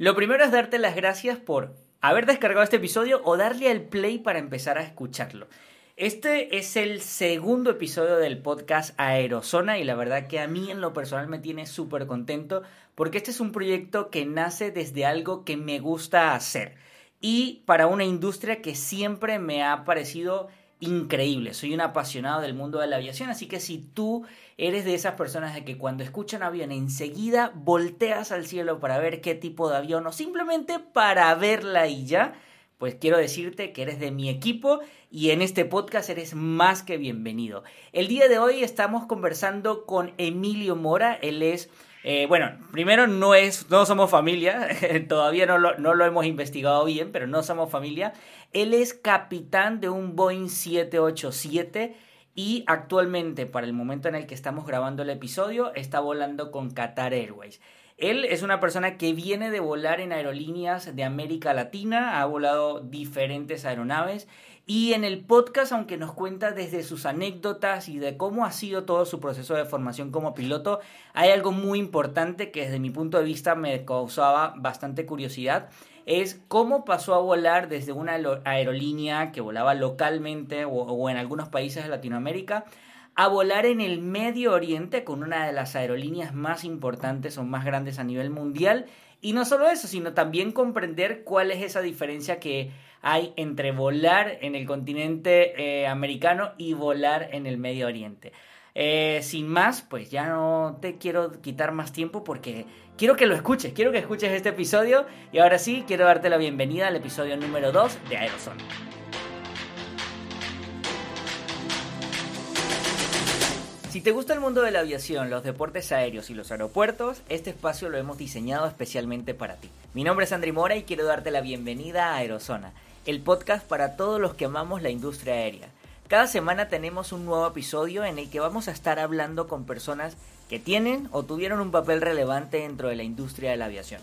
Lo primero es darte las gracias por haber descargado este episodio o darle al play para empezar a escucharlo. Este es el segundo episodio del podcast Aerozona y la verdad que a mí en lo personal me tiene súper contento porque este es un proyecto que nace desde algo que me gusta hacer y para una industria que siempre me ha parecido increíble. Soy un apasionado del mundo de la aviación, así que si tú eres de esas personas de que cuando escuchan avión enseguida volteas al cielo para ver qué tipo de avión o simplemente para verla y ya, pues quiero decirte que eres de mi equipo y en este podcast eres más que bienvenido. El día de hoy estamos conversando con Emilio Mora, él es eh, bueno, primero no es, no somos familia, todavía no lo, no lo hemos investigado bien, pero no somos familia. Él es capitán de un Boeing 787 y actualmente, para el momento en el que estamos grabando el episodio, está volando con Qatar Airways. Él es una persona que viene de volar en aerolíneas de América Latina, ha volado diferentes aeronaves y en el podcast, aunque nos cuenta desde sus anécdotas y de cómo ha sido todo su proceso de formación como piloto, hay algo muy importante que desde mi punto de vista me causaba bastante curiosidad. Es cómo pasó a volar desde una aerolínea que volaba localmente o, en algunos países de Latinoamérica a volar en el Medio Oriente con una de las aerolíneas más importantes o más grandes a nivel mundial. Y no solo eso, sino también comprender cuál es esa diferencia que hay entre volar en el continente eh, americano y volar en el Medio Oriente. Eh, sin más, pues ya no te quiero quitar más tiempo porque quiero que lo escuches, quiero que escuches este episodio y ahora sí quiero darte la bienvenida al episodio número 2 de Aerozone. Si te gusta el mundo de la aviación, los deportes aéreos y los aeropuertos, este espacio lo hemos diseñado especialmente para ti. Mi nombre es Andri Mora y quiero darte la bienvenida a Aerozona el podcast para todos los que amamos la industria aérea. Cada semana tenemos un nuevo episodio en el que vamos a estar hablando con personas que tienen o tuvieron un papel relevante dentro de la industria de la aviación.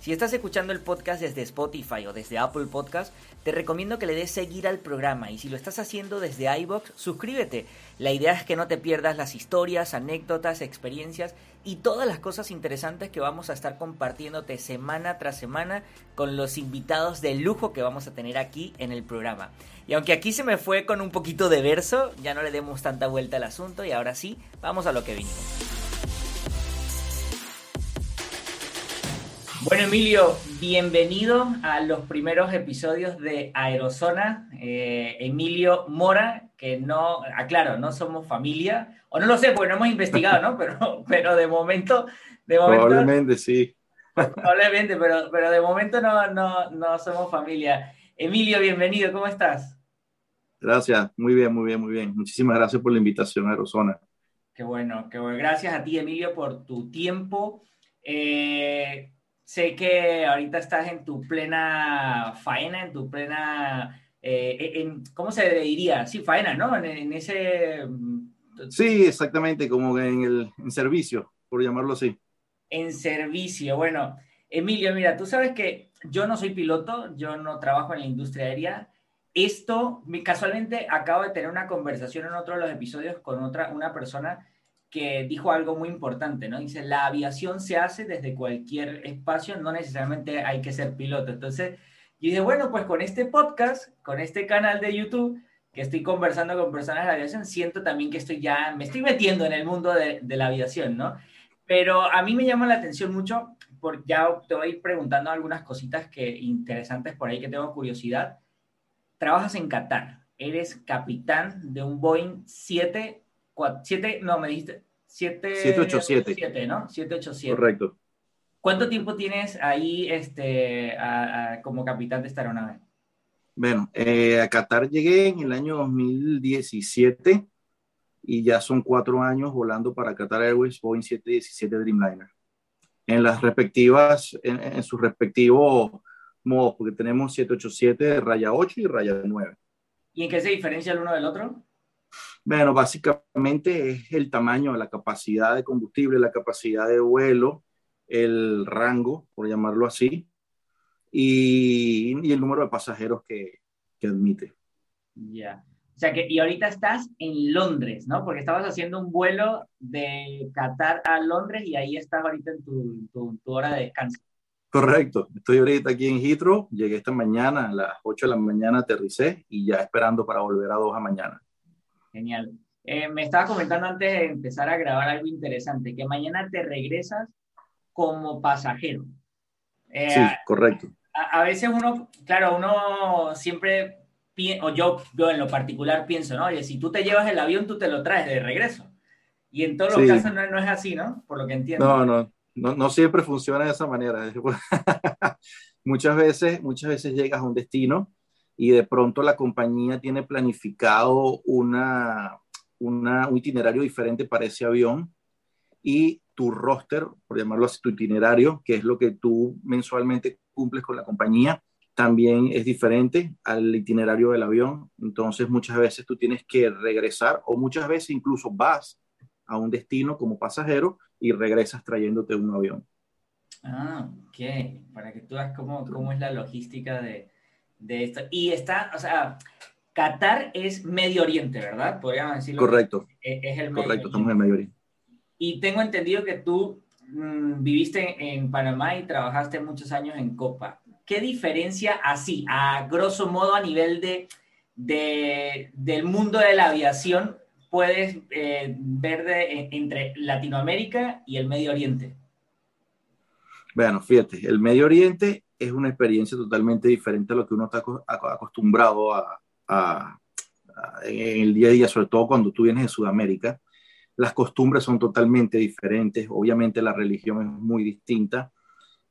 Si estás escuchando el podcast desde Spotify o desde Apple Podcast, te recomiendo que le des seguir al programa y si lo estás haciendo desde iBox, suscríbete. La idea es que no te pierdas las historias, anécdotas, experiencias y todas las cosas interesantes que vamos a estar compartiéndote semana tras semana con los invitados de lujo que vamos a tener aquí en el programa. Y aunque aquí se me fue con un poquito de verso, ya no le demos tanta vuelta al asunto y ahora sí, vamos a lo que vinimos. Bueno, Emilio, bienvenido a los primeros episodios de Aerozona. Eh, Emilio Mora, que no, aclaro, no somos familia, o no lo sé, porque no hemos investigado, ¿no? Pero, pero de momento, de momento. Probablemente sí. Probablemente, pero, pero de momento no, no, no somos familia. Emilio, bienvenido, ¿cómo estás? Gracias, muy bien, muy bien, muy bien. Muchísimas gracias por la invitación a Aerozona. Qué bueno, qué bueno. Gracias a ti, Emilio, por tu tiempo. Eh, Sé que ahorita estás en tu plena faena, en tu plena, eh, en, ¿cómo se diría? Sí, faena, ¿no? En, ese... Mm, sí, exactamente, como en el en servicio, por llamarlo así. En servicio, bueno. Emilio, mira, tú sabes que yo no soy piloto, yo no trabajo en la industria aérea. Esto, casualmente, acabo de tener una conversación en otro de los episodios con otra, una persona que dijo algo muy importante, ¿no? Dice, la aviación se hace desde cualquier espacio, no necesariamente hay que ser piloto. Entonces, yo dije, bueno, pues con este podcast, con este canal de YouTube, que estoy conversando con personas de la aviación, siento también que estoy ya, me estoy metiendo en el mundo de, la aviación, ¿no? Pero a mí me llama la atención mucho, porque ya te voy a ir preguntando algunas cositas que interesantes por ahí que tengo curiosidad. Trabajas en Qatar, eres capitán de un Boeing 7 7, no, me dijiste 787. ¿no? 787. Correcto. ¿Cuánto tiempo tienes ahí este, como capitán de esta aeronave? Bueno, eh, a Qatar llegué en el año 2017 y ya son cuatro años volando para Qatar Airways Boeing 717 Dreamliner. En las respectivas, en, en sus respectivos modos, porque tenemos 787 raya 8 y raya 9. ¿Y en qué se diferencia el uno del otro? Bueno, básicamente es el tamaño, la capacidad de combustible, la capacidad de vuelo, el rango, por llamarlo así, y, el número de pasajeros que, que admite. Ya. O sea que, y ahorita estás en Londres, ¿no? Porque estabas haciendo un vuelo de Qatar a Londres y ahí estás ahorita en tu, tu, hora de descanso. Correcto, estoy ahorita aquí en Heathrow, llegué esta mañana a las 8 de la mañana, aterricé y ya esperando para volver a Doha mañana. Genial. Eh, me estaba comentando antes de empezar a grabar algo interesante, que mañana te regresas como pasajero. Eh, sí, correcto. A, a, veces uno, claro, uno siempre, o yo, yo en lo particular pienso, ¿no? Oye, si tú te llevas el avión, tú te lo traes de regreso. Y en todos los casos no, no, es así, ¿no? Por lo que entiendo. No, no, no, no siempre funciona de esa manera. muchas, veces, muchas veces llegas a un destino y de pronto la compañía tiene planificado una, una, un itinerario diferente para ese avión y tu roster, por llamarlo así, tu itinerario, que es lo que tú mensualmente cumples con la compañía, también es diferente al itinerario del avión. Entonces muchas veces tú tienes que regresar o muchas veces incluso vas a un destino como pasajero y regresas trayéndote un avión. Ah, ok. Para que tú veas cómo, cómo es la logística de, de, esto. Y está, o sea, Qatar es Medio Oriente, ¿verdad? Podríamos decirlo. Correcto. Es, el Correcto, estamos en el Medio Oriente. Y tengo entendido que tú mm, viviste en Panamá y trabajaste muchos años en Copa. ¿Qué diferencia así, a grosso modo, a nivel de, de del mundo de la aviación puedes eh, ver de, entre Latinoamérica y el Medio Oriente? Bueno, fíjate, el Medio Oriente es una experiencia totalmente diferente a lo que uno está acostumbrado a, a, en el día a día, sobre todo cuando tú vienes de Sudamérica. Las costumbres son totalmente diferentes, obviamente la religión es muy distinta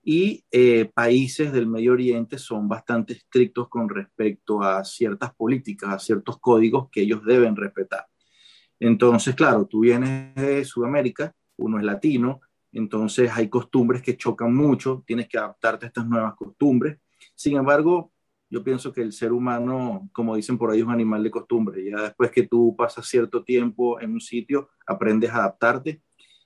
y eh, países del Medio Oriente son bastante estrictos con respecto a ciertas políticas, a ciertos códigos que ellos deben respetar. Entonces, claro, tú vienes de Sudamérica, uno es latino, entonces hay costumbres que chocan mucho, tienes que adaptarte a estas nuevas costumbres. Sin embargo, yo pienso que el ser humano, como dicen por ahí, es un animal de costumbre. Ya después que tú pasas cierto tiempo en un sitio, aprendes a adaptarte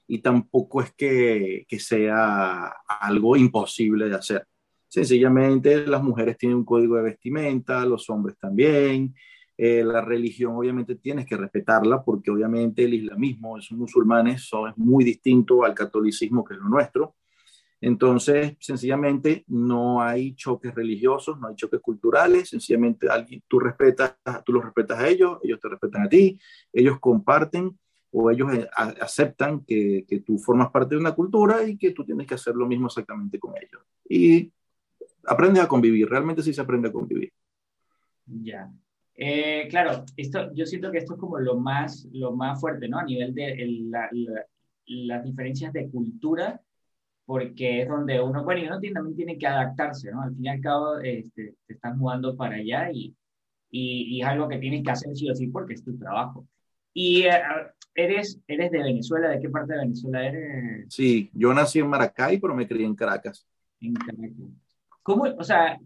y tampoco es que, que sea algo imposible de hacer. Sencillamente las mujeres tienen un código de vestimenta, los hombres también, eh, la religión obviamente tienes que respetarla porque obviamente el islamismo, esos musulmanes, es muy distinto al catolicismo que es lo nuestro. Entonces, sencillamente no hay choques religiosos, no hay choques culturales, sencillamente alguien, tú, respetas, tú los respetas a ellos, ellos te respetan a ti, ellos comparten o ellos eh, aceptan que, que, tú formas parte de una cultura y que tú tienes que hacer lo mismo exactamente con ellos. Y aprendes a convivir, realmente sí se aprende a convivir. Ya. Eh, claro, esto, yo siento que esto es como lo más, lo más fuerte, ¿no? A nivel de las diferencias de cultura, porque es donde uno, bueno, y uno también tiene que adaptarse, ¿no? Al fin y al cabo, este, te estás mudando para allá y, y, y, es algo que tienes que hacer sí o sí porque es tu trabajo. Y eh, eres, eres de Venezuela, ¿de qué parte de Venezuela eres? Sí, yo nací en Maracay, pero me crié en Caracas. En Caracas. ¿Cómo, o sea,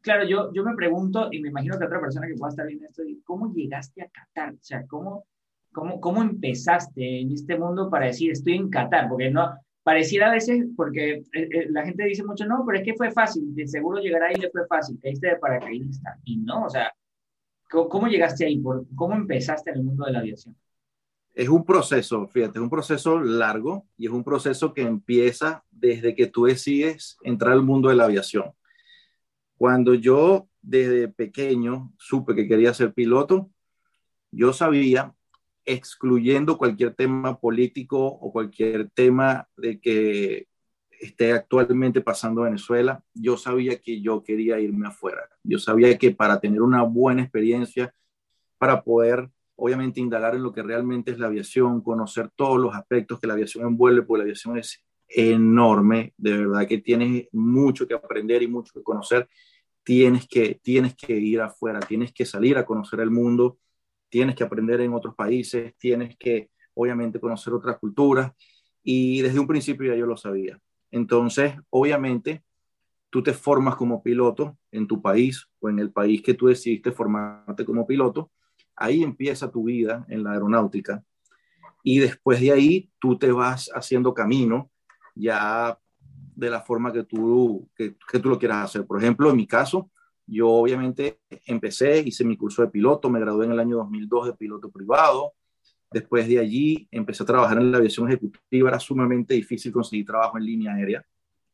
claro, yo, yo me pregunto, y me imagino que otra persona que pueda estar viendo esto, ¿cómo llegaste a Qatar? O sea, ¿cómo, cómo, cómo empezaste en este mundo para decir, estoy en Qatar? Porque no, pareciera a veces, porque eh, eh, la gente dice mucho, no, pero es que fue fácil, de seguro llegar ahí le fue fácil, caíste de paracaidista. Y no, o sea, ¿cómo, cómo llegaste ahí? ¿Cómo empezaste en el mundo de la aviación? Es un proceso, fíjate, es un proceso largo y es un proceso que empieza desde que tú decides entrar al mundo de la aviación. Cuando yo desde pequeño supe que quería ser piloto, yo sabía, excluyendo cualquier tema político o cualquier tema de que esté actualmente pasando en Venezuela, yo sabía que yo quería irme afuera. Yo sabía que para tener una buena experiencia, para poder obviamente indagar en lo que realmente es la aviación, conocer todos los aspectos que la aviación envuelve, porque la aviación es enorme, de verdad que tienes mucho que aprender y mucho que conocer, tienes que, tienes que ir afuera, tienes que salir a conocer el mundo, tienes que aprender en otros países, tienes que obviamente conocer otras culturas. Y desde un principio ya yo lo sabía. Entonces, obviamente, tú te formas como piloto en tu país o en el país que tú decidiste formarte como piloto, ahí empieza tu vida en la aeronáutica. Y después de ahí tú te vas haciendo camino ya de la forma que tú, que, tú lo quieras hacer. Por ejemplo, en mi caso, yo obviamente empecé, hice mi curso de piloto, me gradué en el año 2002 de piloto privado. Después de allí empecé a trabajar en la aviación ejecutiva. Era sumamente difícil conseguir trabajo en línea aérea.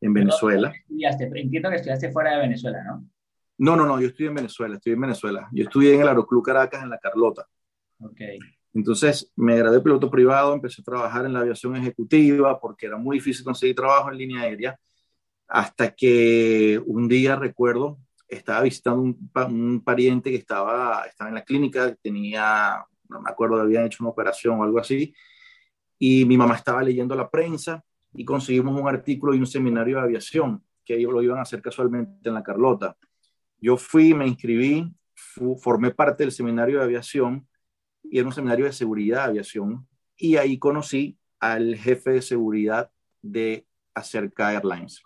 en Venezuela. Entiendo que estudiaste fuera de Venezuela, ¿no? No, no, no, yo estudié en Venezuela, estudié en Venezuela. Yo estudié en el Aeroclub Caracas, en La Carlota. Ok. Entonces me gradué piloto privado, empecé a trabajar en la aviación ejecutiva porque era muy difícil conseguir trabajo en línea aérea, hasta que un día recuerdo, estaba visitando un, un pariente que estaba, estaba en la clínica, tenía, no me acuerdo, habían hecho una operación o algo así, y mi mamá estaba leyendo la prensa y conseguimos un artículo y un seminario de aviación que ellos lo iban a hacer casualmente en la Carlota. Yo fui, me inscribí, formé parte del seminario de aviación y era un seminario de seguridad de aviación y ahí conocí al jefe de seguridad de Acerca Airlines.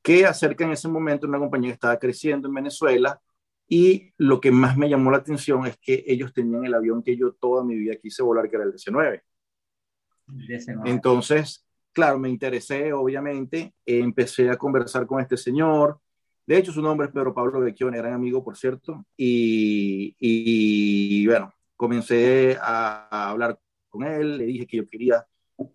Que Acerca en ese momento una compañía que estaba creciendo en Venezuela y lo que más me llamó la atención es que ellos tenían el avión que yo toda mi vida quise volar, que era el DC-9. Entonces, claro, me interesé, obviamente, empecé a conversar con este señor. De hecho, su nombre es Pedro Pablo Vecchione, gran amigo, por cierto. Y, y bueno, comencé a, hablar con él, le dije que yo quería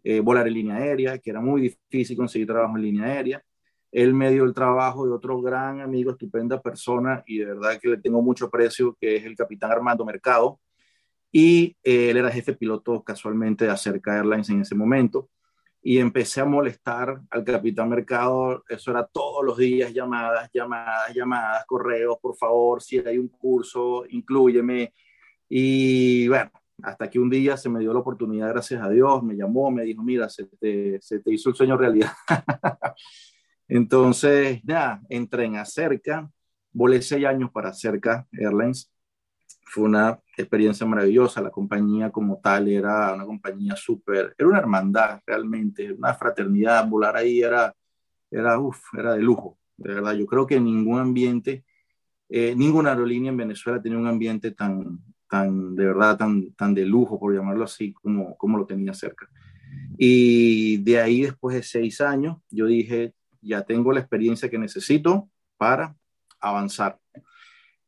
eh, volar en línea aérea, que era muy difícil conseguir trabajo en línea aérea. Él me dio el trabajo de otro gran amigo, estupenda persona, y de verdad que le tengo mucho aprecio, que es el capitán Armando Mercado. Y eh, él era jefe piloto casualmente de Acerca Airlines en ese momento y empecé a molestar al capitán Mercado, eso era todos los días, llamadas, llamadas, llamadas, correos, por favor, si hay un curso, incluyeme. Y bueno, hasta que un día se me dio la oportunidad, gracias a Dios, me llamó, me dijo, mira, se te, se te hizo el sueño realidad. Entonces, nada, entré en Acerca, volé seis años para Acerca Airlines, fue una experiencia maravillosa. La compañía como tal era una compañía súper, era una hermandad realmente, una fraternidad. Volar ahí era, era, uf, era de lujo, de verdad. Yo creo que ningún ambiente, eh, ninguna aerolínea en Venezuela tenía un ambiente tan, tan, de verdad, tan, tan de lujo, por llamarlo así, como, como lo tenía cerca. Y de ahí, después de seis años, yo dije, ya tengo la experiencia que necesito para avanzar.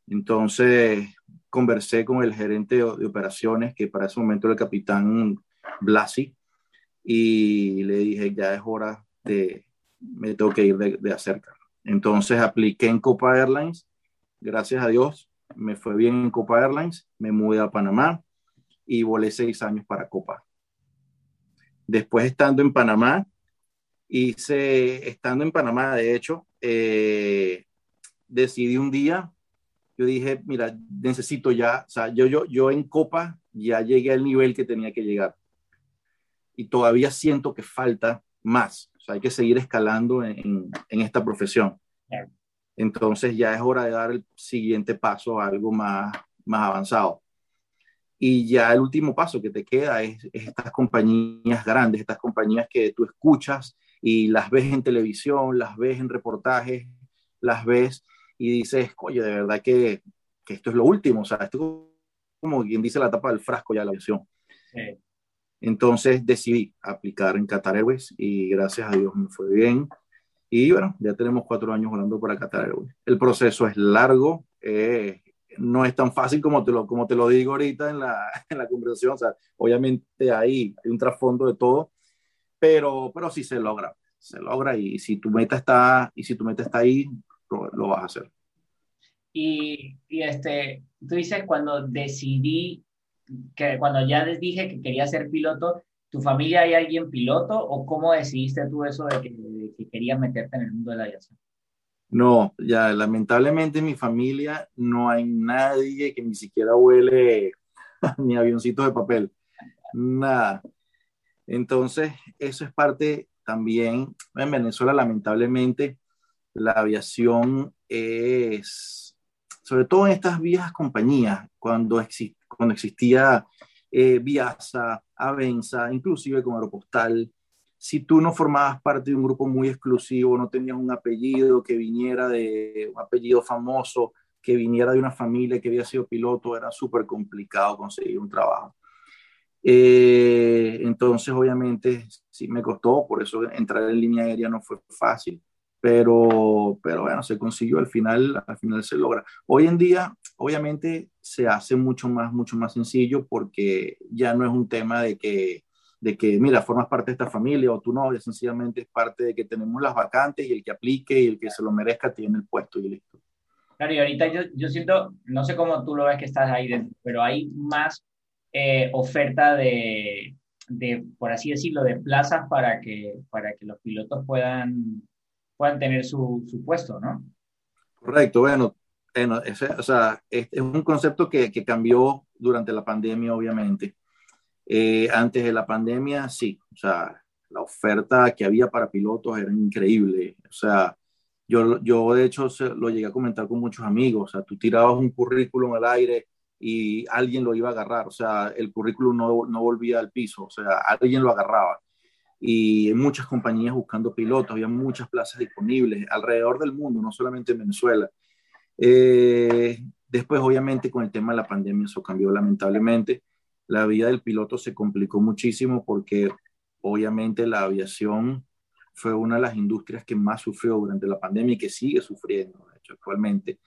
Entonces, conversé con el gerente de, operaciones, que para ese momento era el capitán Blasi, y le dije, ya es hora de, me tengo que ir de, de acerca. Entonces apliqué en Copa Airlines, gracias a Dios, me fue bien en Copa Airlines, me mudé a Panamá y volé seis años para Copa. Después estando en Panamá, hice, estando en Panamá, de hecho, eh, decidí un día yo dije, mira, necesito ya, o sea, yo, yo, yo en Copa ya llegué al nivel que tenía que llegar. Y todavía siento que falta más. O sea, hay que seguir escalando en, en esta profesión. Entonces ya es hora de dar el siguiente paso a algo más, más avanzado. Y ya el último paso que te queda es, es, estas compañías grandes, estas compañías que tú escuchas y las ves en televisión, las ves en reportajes, las ves y dices, oye, de verdad que, que, esto es lo último, o sea, esto como quien dice la tapa del frasco ya de la aviación. Entonces decidí aplicar en Qatar Airways y gracias a Dios me fue bien. Y bueno, ya tenemos cuatro años volando para Qatar Airways. El proceso es largo, eh, no es tan fácil como te lo, como te lo digo ahorita en la, en la conversación. O sea, obviamente ahí hay un trasfondo de todo, pero, pero sí se logra. Se logra y si tu meta está, y si tu meta está ahí, lo, vas a hacer. Y, y, este, tú dices, cuando decidí, que cuando ya les dije que quería ser piloto, ¿tu familia hay alguien piloto o cómo decidiste tú eso de que, que querías meterte en el mundo de la aviación? No, ya lamentablemente en mi familia no hay nadie que ni siquiera huele ni avioncitos de papel, nada. Entonces, eso es parte también, en Venezuela lamentablemente la aviación es, sobre todo en estas viejas compañías, cuando, existía eh, Viasa, Avenza, inclusive con Aeropostal, si tú no formabas parte de un grupo muy exclusivo, no tenías un apellido que viniera de un apellido famoso, que viniera de una familia que había sido piloto, era súper complicado conseguir un trabajo. Eh, entonces, obviamente, sí me costó, por eso entrar en línea aérea no fue fácil pero, pero bueno, se consiguió, al final, al final se logra. Hoy en día, obviamente, se hace mucho más, mucho más sencillo porque ya no es un tema de que de que, mira, formas parte de esta familia o tú no, es sencillamente es parte de que tenemos las vacantes y el que aplique y el que se lo merezca tiene el puesto y listo. Claro, y ahorita yo, yo siento, no sé cómo tú lo ves que estás ahí dentro, pero hay más eh, oferta de, de, por así decirlo, de plazas para que, para que los pilotos puedan, puedan tener su, su puesto, ¿no? Correcto, bueno, bueno ese, o sea, es, es, un concepto que, que, cambió durante la pandemia, obviamente. Eh, antes de la pandemia, sí, o sea, la oferta que había para pilotos era increíble. O sea, yo, yo de hecho lo llegué a comentar con muchos amigos. O sea, tú tirabas un currículum al aire y alguien lo iba a agarrar. O sea, el currículum no, no volvía al piso. O sea, alguien lo agarraba. Y muchas compañías buscando pilotos, había muchas plazas disponibles alrededor del mundo, no solamente en Venezuela. Eh, después, obviamente, con el tema de la pandemia, eso cambió lamentablemente la vida del piloto se complicó muchísimo porque obviamente la aviación fue una de las industrias que más sufrió durante la pandemia y que sigue sufriendo, de hecho, actualmente.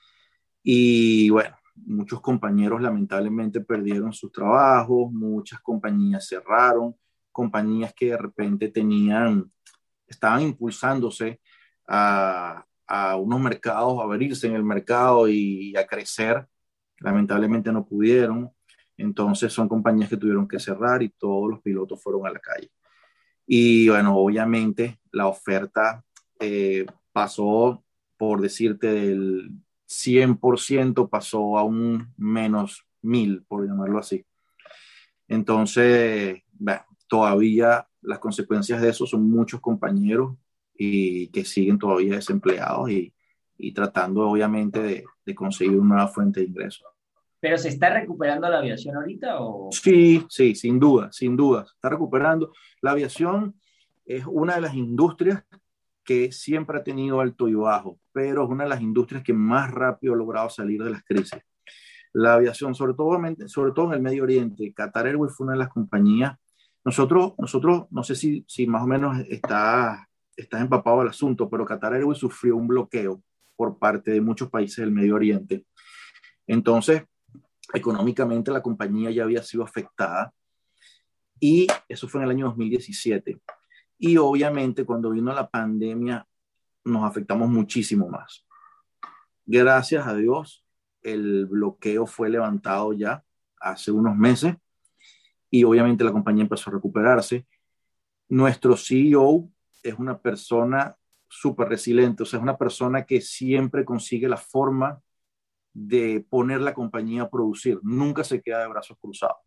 Y bueno, muchos compañeros lamentablemente perdieron sus trabajos, muchas compañías cerraron, compañías que de repente tenían, estaban impulsándose a, a unos mercados, a abrirse en el mercado y a crecer, lamentablemente no pudieron. Entonces son compañías que tuvieron que cerrar y todos los pilotos fueron a la calle. Y bueno, obviamente la oferta eh, pasó, por decirte, del 100% pasó a un menos mil, por llamarlo así. Entonces, todavía las consecuencias de eso son muchos compañeros y que siguen todavía desempleados y, y tratando obviamente de, de conseguir una nueva fuente de ingresos. ¿Pero se está recuperando la aviación ahorita? O... Sí, sí, sin duda, sin duda. Está recuperando. La aviación es una de las industrias que siempre ha tenido alto y bajo, pero es una de las industrias que más rápido ha logrado salir de las crisis. La aviación, sobre todo, sobre todo en el Medio Oriente, Qatar Airways fue una de las compañías. Nosotros, nosotros no sé si, si más o menos está, está empapado el asunto, pero Qatar Airways sufrió un bloqueo por parte de muchos países del Medio Oriente. Entonces, económicamente la compañía ya había sido afectada y eso fue en el año 2017. Y obviamente cuando vino la pandemia nos afectamos muchísimo más. Gracias a Dios, el bloqueo fue levantado ya hace unos meses y obviamente la compañía empezó a recuperarse. Nuestro CEO es una persona súper resiliente, o sea, es una persona que siempre consigue la forma de poner la compañía a producir, nunca se queda de brazos cruzados.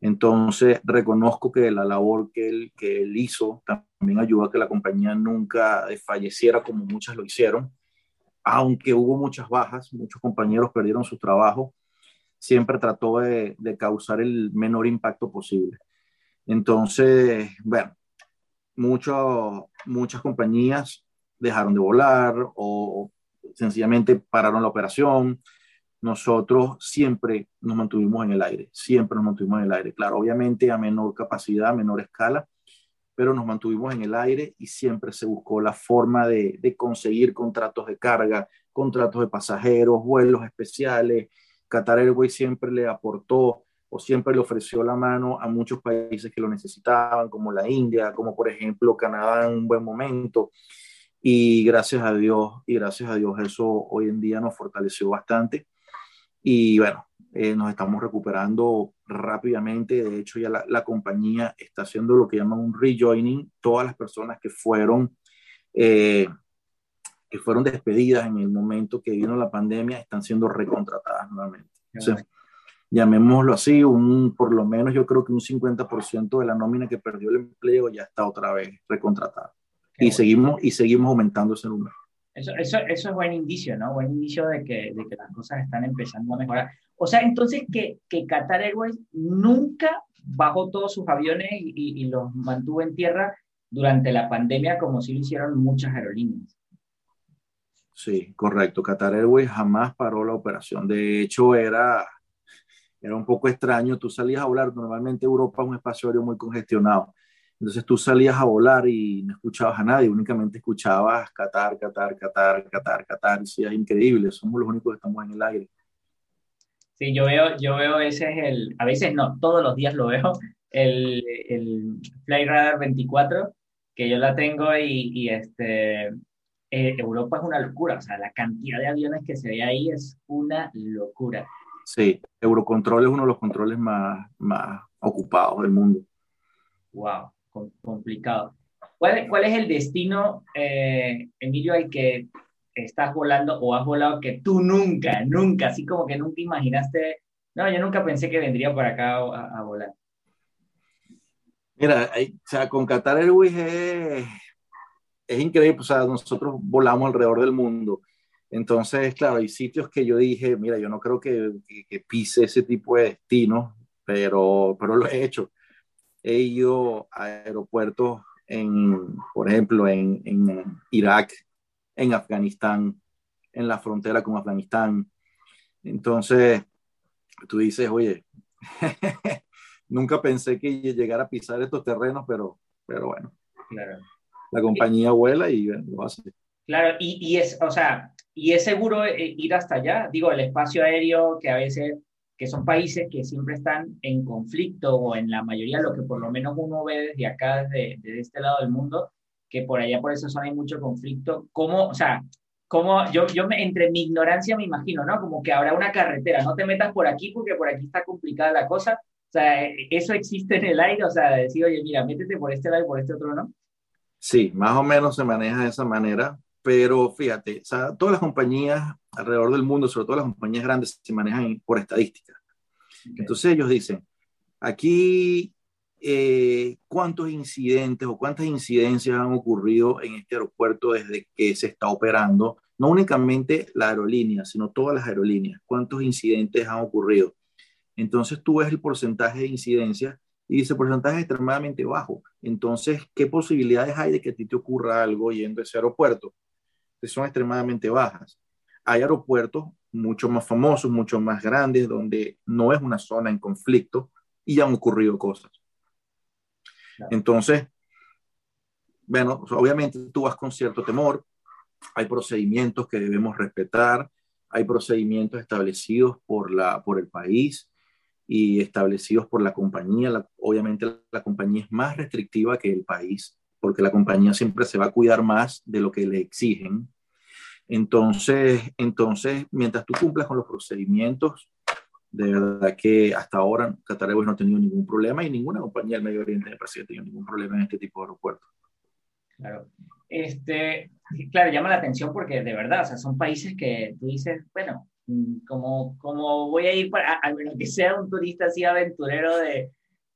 Entonces, reconozco que la labor que él, que él hizo también ayudó a que la compañía nunca falleciera como muchas lo hicieron, aunque hubo muchas bajas, muchos compañeros perdieron su trabajo, siempre trató de, de causar el menor impacto posible. Entonces, bueno, mucho, muchas compañías dejaron de volar o sencillamente pararon la operación. Nosotros siempre nos mantuvimos en el aire, siempre nos mantuvimos en el aire. Claro, obviamente a menor capacidad, a menor escala, pero nos mantuvimos en el aire y siempre se buscó la forma de, de conseguir contratos de carga, contratos de pasajeros, vuelos especiales. Qatar Airways siempre le aportó o siempre le ofreció la mano a muchos países que lo necesitaban, como la India, como por ejemplo Canadá en un buen momento. Y gracias a Dios, y gracias a Dios eso hoy en día nos fortaleció bastante. Y bueno, eh, nos estamos recuperando rápidamente. De hecho, ya la, la, compañía está haciendo lo que llaman un rejoining. Todas las personas que fueron, eh, que fueron despedidas en el momento que vino la pandemia están siendo recontratadas nuevamente. Entonces, llamémoslo así, un, por lo menos yo creo que un 50% de la nómina que perdió el empleo ya está otra vez recontratada y, seguimos, y seguimos aumentando ese número. Eso, eso, eso es buen indicio, ¿no? Buen indicio de que, de que las cosas están empezando a mejorar. O sea, entonces que, que Qatar Airways nunca bajó todos sus aviones y, y, los mantuvo en tierra durante la pandemia como si lo hicieron muchas aerolíneas. Sí, correcto. Qatar Airways jamás paró la operación. De hecho, era, era un poco extraño. Tú salías a volar. Normalmente Europa es un espacio aéreo muy congestionado. Entonces tú salías a volar y no escuchabas a nadie, únicamente escuchabas Qatar, Qatar, Qatar, Qatar, Qatar. Sí, es increíble, somos los únicos que estamos en el aire. Sí, yo veo, yo veo ese es el, a veces no, todos los días lo veo, el, el Flyradar 24, que yo la tengo y, y este, eh, Europa es una locura, o sea, la cantidad de aviones que se ve ahí es una locura. Sí, Eurocontrol es uno de los controles más, más ocupados del mundo. Wow, complicado. ¿Cuál, ¿Cuál, es el destino, eh, Emilio, al que estás volando o has volado que tú nunca, nunca, así como que nunca imaginaste, no, yo nunca pensé que vendría por acá a, volar? Mira, o sea, con Qatar Airways es, increíble, o sea, nosotros volamos alrededor del mundo. Entonces, claro, hay sitios que yo dije, mira, yo no creo que, que, pise ese tipo de destino, pero, pero lo he hecho. He ido a aeropuertos en, por ejemplo, en, en Irak, en Afganistán, en la frontera con Afganistán. Entonces, tú dices, oye, nunca pensé que llegara a pisar estos terrenos, pero, pero bueno. Claro. La compañía vuela y lo hace. Claro, y, y, es, o sea, y es seguro eh, ir hasta allá. Digo, el espacio aéreo que a veces, que son países que siempre están en conflicto o en la mayoría, lo que por lo menos uno ve desde acá, desde, desde este lado del mundo, que por allá, por esa zona hay mucho conflicto. ¿Cómo, o sea, cómo, yo, yo me, entre mi ignorancia me imagino, ¿no? Como que habrá una carretera, no te metas por aquí porque por aquí está complicada la cosa. O sea, eso existe en el aire, o sea, decir, oye, mira, métete por este lado y por este otro, ¿no? Sí, más o menos se maneja de esa manera, pero fíjate, o sea, todas las compañías alrededor del mundo, sobre todo las compañías grandes, se manejan por estadística. Entonces ellos dicen, aquí eh, cuántos incidentes o cuántas incidencias han ocurrido en este aeropuerto desde que se está operando, no únicamente la aerolínea, sino todas las aerolíneas, cuántos incidentes han ocurrido. Entonces tú ves el porcentaje de incidencias y dice porcentaje es extremadamente bajo. Entonces, ¿qué posibilidades hay de que a ti te ocurra algo yendo a ese aeropuerto? Que son extremadamente bajas. Hay aeropuertos mucho más famosos, mucho más grandes, donde no es una zona en conflicto y han ocurrido cosas. Entonces, bueno, obviamente tú vas con cierto temor, hay procedimientos que debemos respetar, hay procedimientos establecidos por, la, por el país y establecidos por la compañía. obviamente la compañía es más restrictiva que el país, porque la compañía siempre se va a cuidar más de lo que le exigen. Entonces, entonces mientras tú cumplas con los procedimientos, de verdad que hasta ahora Qatar Airways no ha tenido ningún problema y ninguna compañía del Medio Oriente me parece que ha tenido ningún problema en este tipo de aeropuertos. Claro. Este, claro, llama la atención porque de verdad, o sea, son países que tú dices, bueno, mm, como, como voy a ir para, al menos que sea un turista así aventurero de,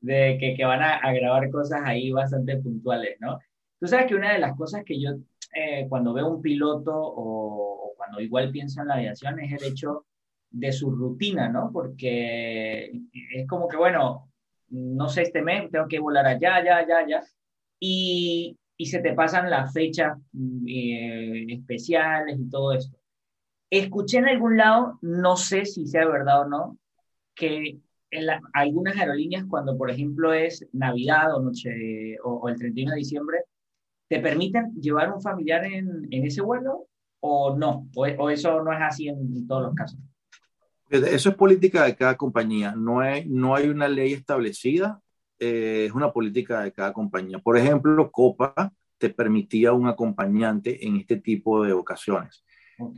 de que, que, van a, grabar cosas ahí bastante puntuales, ¿no? Tú sabes que una de las cosas que yo eh, cuando veo un piloto o, cuando igual pienso en la aviación es el hecho de su rutina, ¿no? Porque es como que, bueno, no sé, este mes tengo que volar allá, allá, allá, allá, y, y se te pasan las fechas eh, especiales y todo esto. Escuché en algún lado, no sé si sea verdad o no, que en algunas aerolíneas, cuando por ejemplo es Navidad o, noche, o, el 31 de diciembre, ¿te permiten llevar un familiar en, en ese vuelo o no? O, o, eso no es así en todos los casos? Eso es política de cada compañía, no hay, no hay una ley establecida, eh, es una política de cada compañía. Por ejemplo, Copa te permitía un acompañante en este tipo de ocasiones.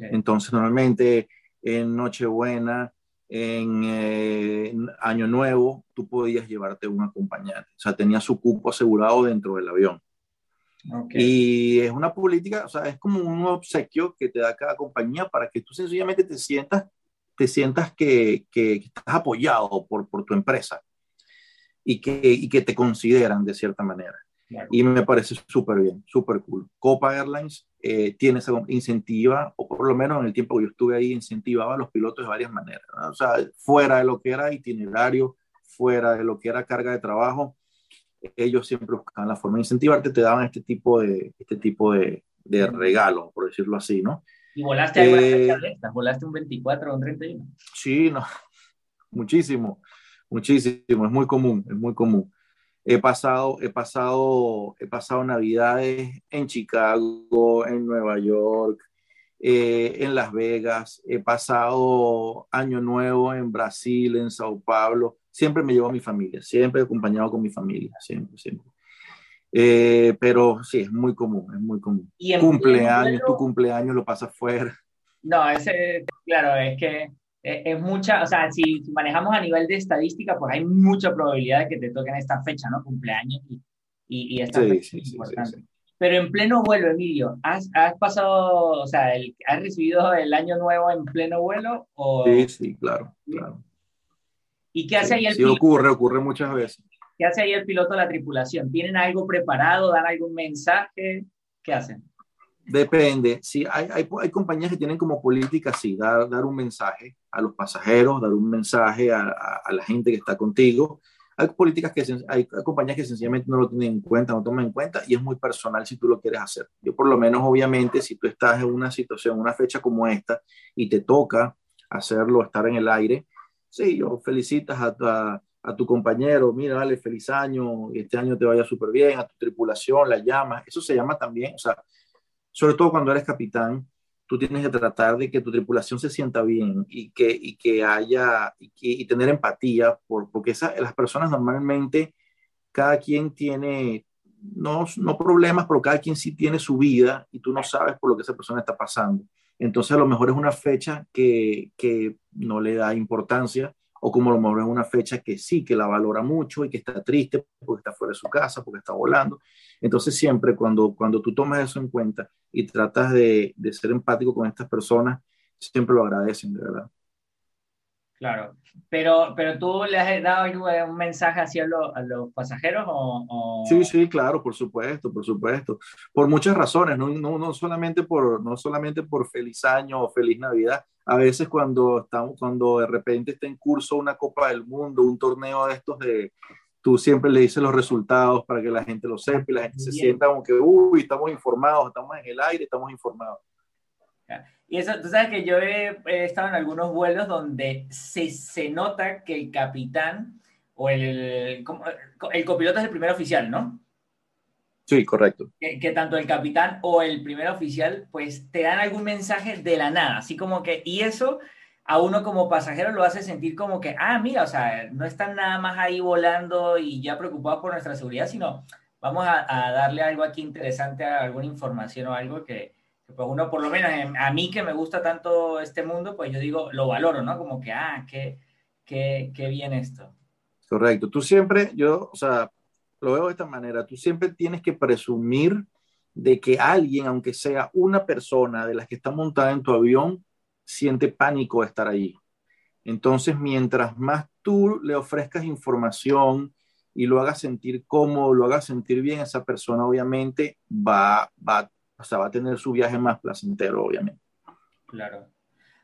Entonces, normalmente en Nochebuena, en, eh, Año Nuevo, tú podías llevarte un acompañante. O sea, tenía su cupo asegurado dentro del avión. Y es una política, o sea, es como un obsequio que te da cada compañía para que tú sencillamente te sientas te sientas que, que estás apoyado por, por, tu empresa y que, y que te consideran de cierta manera. Y me parece súper bien, súper cool. Copa Airlines eh, tiene esa incentiva, o por lo menos en el tiempo que yo estuve ahí, incentivaba a los pilotos de varias maneras. O sea, fuera de lo que era itinerario, fuera de lo que era carga de trabajo, ellos siempre buscaban la forma de incentivarte, te daban este tipo de, este tipo de, de regalo, por decirlo así, ¿no? ¿Y volaste eh, estas? ¿Volaste un 24 o un 31? Sí, no, muchísimo, muchísimo, es muy común, es muy común. He pasado, he pasado, he pasado navidades en Chicago, en Nueva York, eh, en Las Vegas, he pasado Año Nuevo en Brasil, en Sao Paulo. Siempre me llevo a mi familia, siempre acompañado con mi familia, siempre, siempre. Eh, pero sí, es muy común, es muy común. ¿Y cumpleaños, tu cumpleaños lo pasas fuera. No, ese, claro, es que es mucha, o sea, si, manejamos a nivel de estadística, pues hay mucha probabilidad de que te toquen esta fecha, ¿no? Cumpleaños y, y, esta sí, fecha sí, importante. Pero en pleno vuelo, Emilio, ¿has, has pasado, o sea, el, ¿has recibido el año nuevo en pleno vuelo? O... Sí, sí, claro, claro. ¿Y qué hace ahí el piloto? Sí, ocurre, ocurre muchas veces. ¿Qué hace ahí el piloto de la tripulación? ¿Tienen algo preparado? ¿Dan algún mensaje? ¿Qué hacen? Depende. Sí, hay, hay, hay compañías que tienen como política, sí, dar, dar un mensaje a los pasajeros, dar un mensaje a, a, la gente que está contigo. Hay políticas que hay, hay compañías que sencillamente no lo tienen en cuenta, no toman en cuenta y es muy personal si tú lo quieres hacer. Yo por lo menos, obviamente, si tú estás en una situación, una fecha como esta y te toca hacerlo, estar en el aire, sí, yo felicitas a, a, tu compañero, mira, dale, feliz año, este año te vaya súper bien, a tu tripulación, la llamas, eso se llama también, o sea, sobre todo cuando eres capitán, tú tienes que tratar de que tu tripulación se sienta bien y que, y que haya, y, tener empatía, por, porque esa, las personas normalmente, cada quien tiene, no, no problemas, pero cada quien sí tiene su vida y tú no sabes por lo que esa persona está pasando. Entonces a lo mejor es una fecha que, que no le da importancia o como a lo mejor es una fecha que sí, que la valora mucho y que está triste porque está fuera de su casa, porque está volando. Entonces siempre cuando, cuando tú tomas eso en cuenta y tratas de, de ser empático con estas personas, siempre lo agradecen, de verdad. Claro, pero, pero tú le has dado un mensaje así a, a los pasajeros o, Sí, sí, claro, por supuesto, por supuesto. Por muchas razones, no, no, no, solamente, por, no solamente por feliz año o feliz Navidad. A veces cuando, estamos, cuando de repente está en curso una Copa del Mundo, un torneo de estos de... Tú siempre le dices los resultados para que la gente lo sepa y la gente se sienta como que, uy, estamos informados, estamos en el aire, estamos informados. Y eso, tú sabes que yo he, estado en algunos vuelos donde se, se, nota que el capitán o el, el copiloto es el primer oficial, ¿no? Sí, correcto. Que, que, tanto el capitán o el primer oficial, pues te dan algún mensaje de la nada, así como que, y eso a uno como pasajero lo hace sentir como que, ah, mira, o sea, no están nada más ahí volando y ya preocupados por nuestra seguridad, sino vamos a, a darle algo aquí interesante, alguna información o algo que, pues uno por lo menos a mí que me gusta tanto este mundo, pues yo digo, lo valoro, ¿no? Como que, ah, qué, qué, qué bien esto. Correcto. Tú siempre, yo, o sea, lo veo de esta manera, tú siempre tienes que presumir de que alguien, aunque sea una persona de las que está montada en tu avión, siente pánico de estar allí. Entonces, mientras más tú le ofrezcas información y lo hagas sentir cómodo, lo hagas sentir bien, esa persona obviamente va, va o sea, va a tener su viaje más placentero, obviamente. Claro.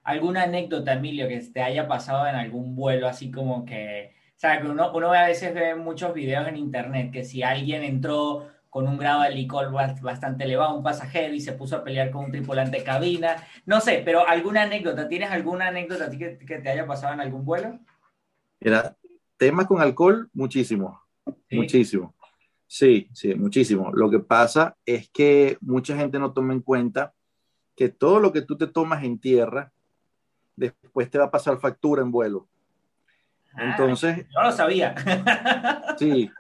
¿Alguna anécdota, Emilio, que te haya pasado en algún vuelo así como que, o sea, que uno, uno a veces ve muchos videos en internet que si alguien entró con un grado de licor bastante elevado, un pasajero, y se puso a pelear con un tripulante de cabina. No sé, pero alguna anécdota, ¿tienes alguna anécdota que, que te haya pasado en algún vuelo? Mira, temas con alcohol, muchísimo, muchísimo. Sí, sí, muchísimo. Lo que pasa es que mucha gente no toma en cuenta que todo lo que tú te tomas en tierra, después te va a pasar factura en vuelo. Ah, entonces. No lo sabía. sí.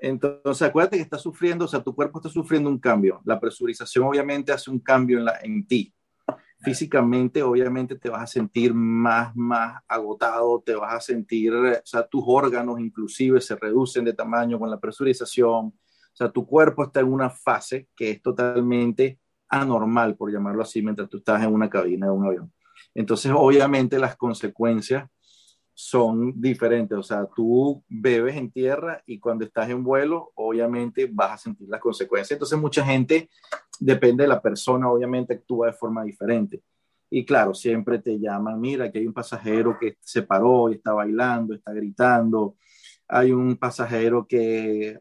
Entonces, acuérdate que estás sufriendo, o sea, tu cuerpo está sufriendo un cambio. La presurización obviamente hace un cambio en, la, en ti. Físicamente, obviamente, te vas a sentir más, más agotado, te vas a sentir, o sea, tus órganos inclusive se reducen de tamaño con la presurización. O sea, tu cuerpo está en una fase que es totalmente anormal, por llamarlo así, mientras tú estás en una cabina de un avión. Entonces, obviamente, las consecuencias son diferentes. O sea, tú bebes en tierra y cuando estás en vuelo, obviamente vas a sentir las consecuencias. Entonces, mucha gente, depende de la persona, obviamente actúa de forma diferente. Y claro, siempre te llaman, mira, que hay un pasajero que se paró y está bailando, está gritando. Hay un pasajero que,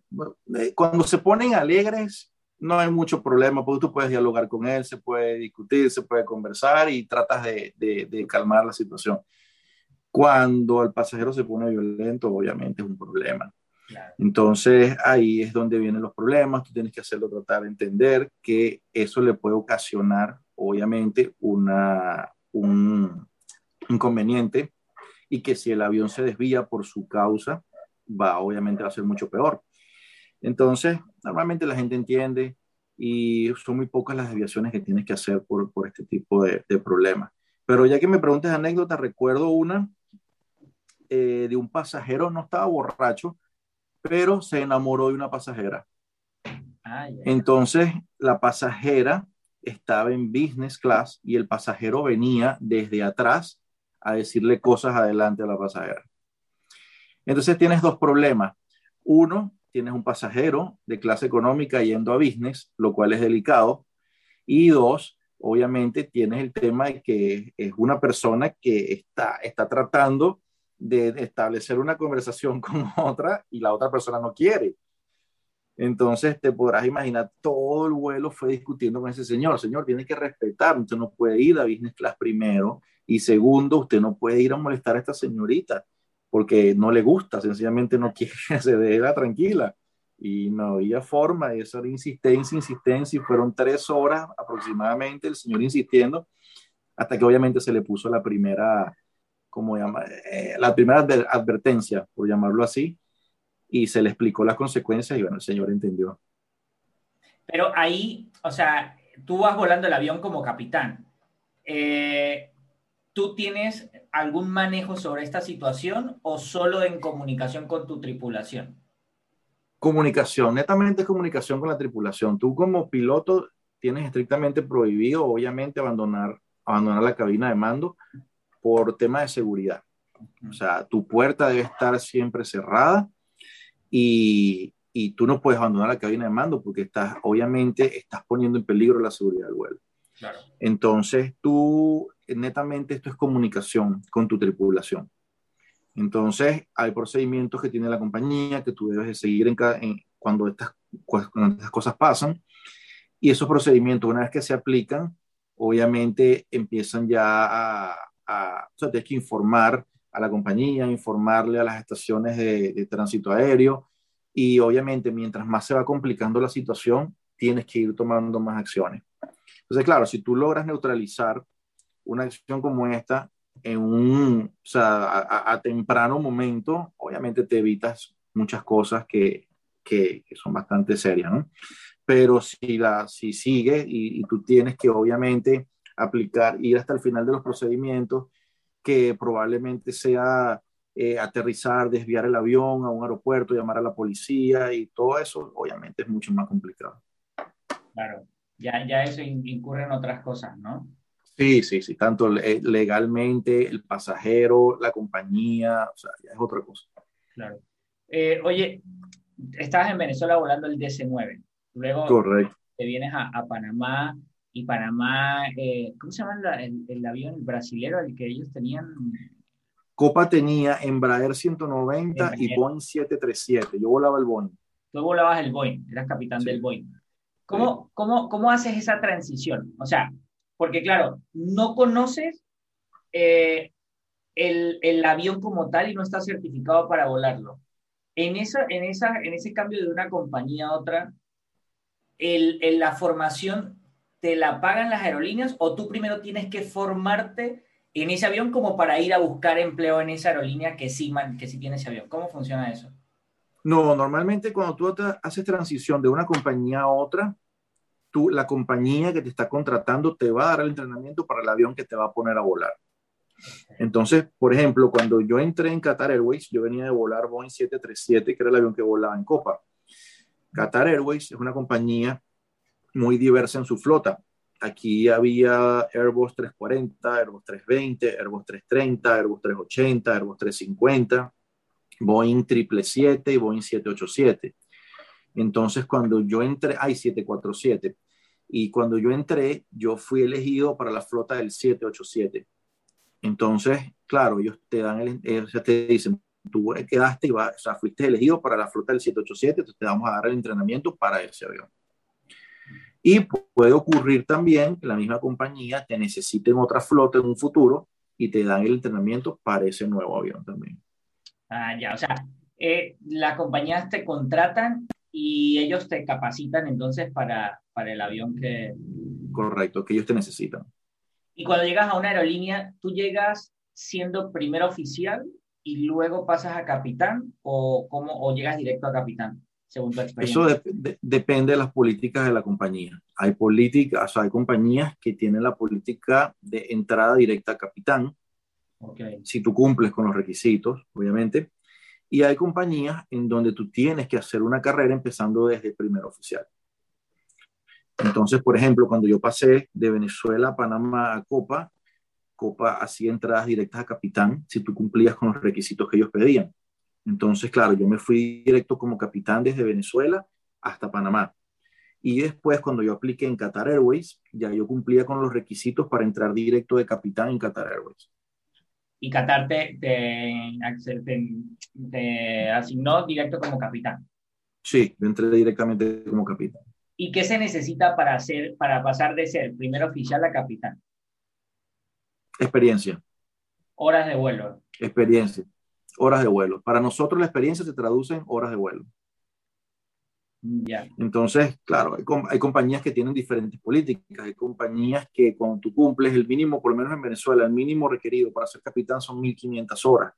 eh, cuando se ponen alegres, no hay mucho problema, porque tú puedes dialogar con él, se puede discutir, se puede conversar y tratas de, de, de calmar la situación cuando el pasajero se pone violento, obviamente es un problema. Entonces ahí es donde vienen los problemas, tú tienes que hacerlo tratar de entender que eso le puede ocasionar, obviamente, una, un inconveniente y que si el avión se desvía por su causa, va obviamente a ser mucho peor. Entonces, normalmente la gente entiende y son muy pocas las desviaciones que tienes que hacer por, por este tipo de, de, problemas. Pero ya que me preguntes anécdota, recuerdo una eh, de un pasajero, no estaba borracho, pero se enamoró de una pasajera. Entonces, la pasajera estaba en business class y el pasajero venía desde atrás a decirle cosas adelante a la pasajera. Entonces tienes dos problemas. Uno, tienes un pasajero de clase económica yendo a business, lo cual es delicado. Y dos, obviamente tienes el tema de que es una persona que está, está tratando de establecer una conversación con otra y la otra persona no quiere. Entonces te podrás imaginar, todo el vuelo fue discutiendo con ese señor. Señor, tiene que respetar, usted no puede ir a business class primero. Y segundo, usted no puede ir a molestar a esta señorita porque no le gusta, sencillamente no quiere se deje tranquila. Y no había forma, eso era insistencia, insistencia, y fueron tres horas aproximadamente el señor insistiendo, hasta que obviamente se le puso la primera, como llama, eh, la primera advertencia, por llamarlo así, y se le explicó las consecuencias y bueno, el señor entendió. Pero ahí, o sea, tú vas volando el avión como capitán. Eh, ¿Tú tienes algún manejo sobre esta situación o solo en comunicación con tu tripulación? Comunicación, netamente comunicación con la tripulación. Tú como piloto tienes estrictamente prohibido, obviamente, abandonar, abandonar la cabina de mando por tema de seguridad. O sea, tu puerta debe estar siempre cerrada y, y tú no puedes abandonar la cabina de mando porque estás, obviamente, estás poniendo en peligro la seguridad del vuelo. Claro. Entonces, tú, netamente, esto es comunicación con tu tripulación. Entonces, hay procedimientos que tiene la compañía que tú debes de seguir en, en cuando, estas, cuando estas cosas pasan. Y esos procedimientos, una vez que se aplican, obviamente empiezan ya a, a o sea, tienes que informar a la compañía, informarle a las estaciones de, tránsito aéreo y obviamente mientras más se va complicando la situación, tienes que ir tomando más acciones. Entonces, claro, si tú logras neutralizar una acción como esta en un, o sea, a, temprano momento, obviamente te evitas muchas cosas que, que, son bastante serias, ¿no? Pero si, la, si sigue y, y tú tienes que obviamente aplicar, ir hasta el final de los procedimientos, que probablemente sea eh, aterrizar, desviar el avión a un aeropuerto, llamar a la policía y todo eso, obviamente es mucho más complicado. Claro, ya, ya eso incurre en otras cosas, ¿no? Sí, sí, sí, tanto legalmente, el pasajero, la compañía, o sea, ya es otra cosa. Claro. Eh, oye, estabas en Venezuela volando el DC-9, luego Correcto. te vienes a, a Panamá, y Panamá, eh, ¿cómo se llama el, el, avión brasilero el que ellos tenían? Copa tenía Embraer 190 y Boeing 737. Yo volaba el Boeing. Tú volabas el Boeing, eras capitán del Boeing. ¿Cómo, cómo, ¿Cómo haces esa transición? O sea, porque claro, no conoces eh, el, el, avión como tal y no estás certificado para volarlo. En, esa, en, esa, en ese cambio de una compañía a otra, el, el, la formación te la pagan las aerolíneas o tú primero tienes que formarte en ese avión como para ir a buscar empleo en esa aerolínea que sí, que sí tiene ese avión? ¿Cómo funciona eso? No, normalmente cuando tú haces transición de una compañía a otra, tú, la compañía que te está contratando te va a dar el entrenamiento para el avión que te va a poner a volar. Entonces, por ejemplo, cuando yo entré en Qatar Airways, yo venía de volar Boeing 737, que era el avión que volaba en Copa. Qatar Airways es una compañía muy diversa en su flota. Aquí había Airbus 340, Airbus 320, Airbus 330, Airbus 380, Airbus 350, Boeing 777 y Boeing 787. Entonces, cuando yo entré, hay 747, y cuando yo entré, yo fui elegido para la flota del 787. Entonces, claro, ellos te dan el, sea, te dicen, tú quedaste y va, o sea, fuiste elegido para la flota del 787, entonces te vamos a dar el entrenamiento para ese avión. Y puede ocurrir también que la misma compañía te necesite en otra flota en un futuro y te dan el entrenamiento para ese nuevo avión también. Ah, ya, o sea, eh, las compañías te contratan y ellos te capacitan entonces para, para el avión que... Correcto, que ellos te necesitan. Y cuando llegas a una aerolínea, tú llegas siendo primer oficial y luego pasas a capitán o, cómo, o llegas directo a capitán, según tu experiencia? Eso depende de las políticas de la compañía. Hay políticas, o sea, hay compañías que tienen la política de entrada directa a capitán, okay. si tú cumples con los requisitos, obviamente. Y hay compañías en donde tú tienes que hacer una carrera empezando desde primer oficial. Entonces, por ejemplo, cuando yo pasé de Venezuela a Panamá a Copa, Copa hacía entradas directas a capitán si tú cumplías con los requisitos que ellos pedían. Entonces, claro, yo me fui directo como capitán desde Venezuela hasta Panamá. Y después, cuando yo apliqué en Qatar Airways, ya yo cumplía con los requisitos para entrar directo de capitán en Qatar Airways. Y Qatar te, te, asignó directo como capitán. Sí, yo entré directamente como capitán. ¿Y qué se necesita para, hacer, para pasar de ser primer oficial a capitán? Experiencia. Horas de vuelo. Experiencia. Horas de vuelo. Para nosotros la experiencia se traduce en horas de vuelo. Ya. Entonces, claro, hay, compañías que tienen diferentes políticas. Hay compañías que cuando tú cumples el mínimo, por lo menos en Venezuela, el mínimo requerido para ser capitán son 1.500 horas.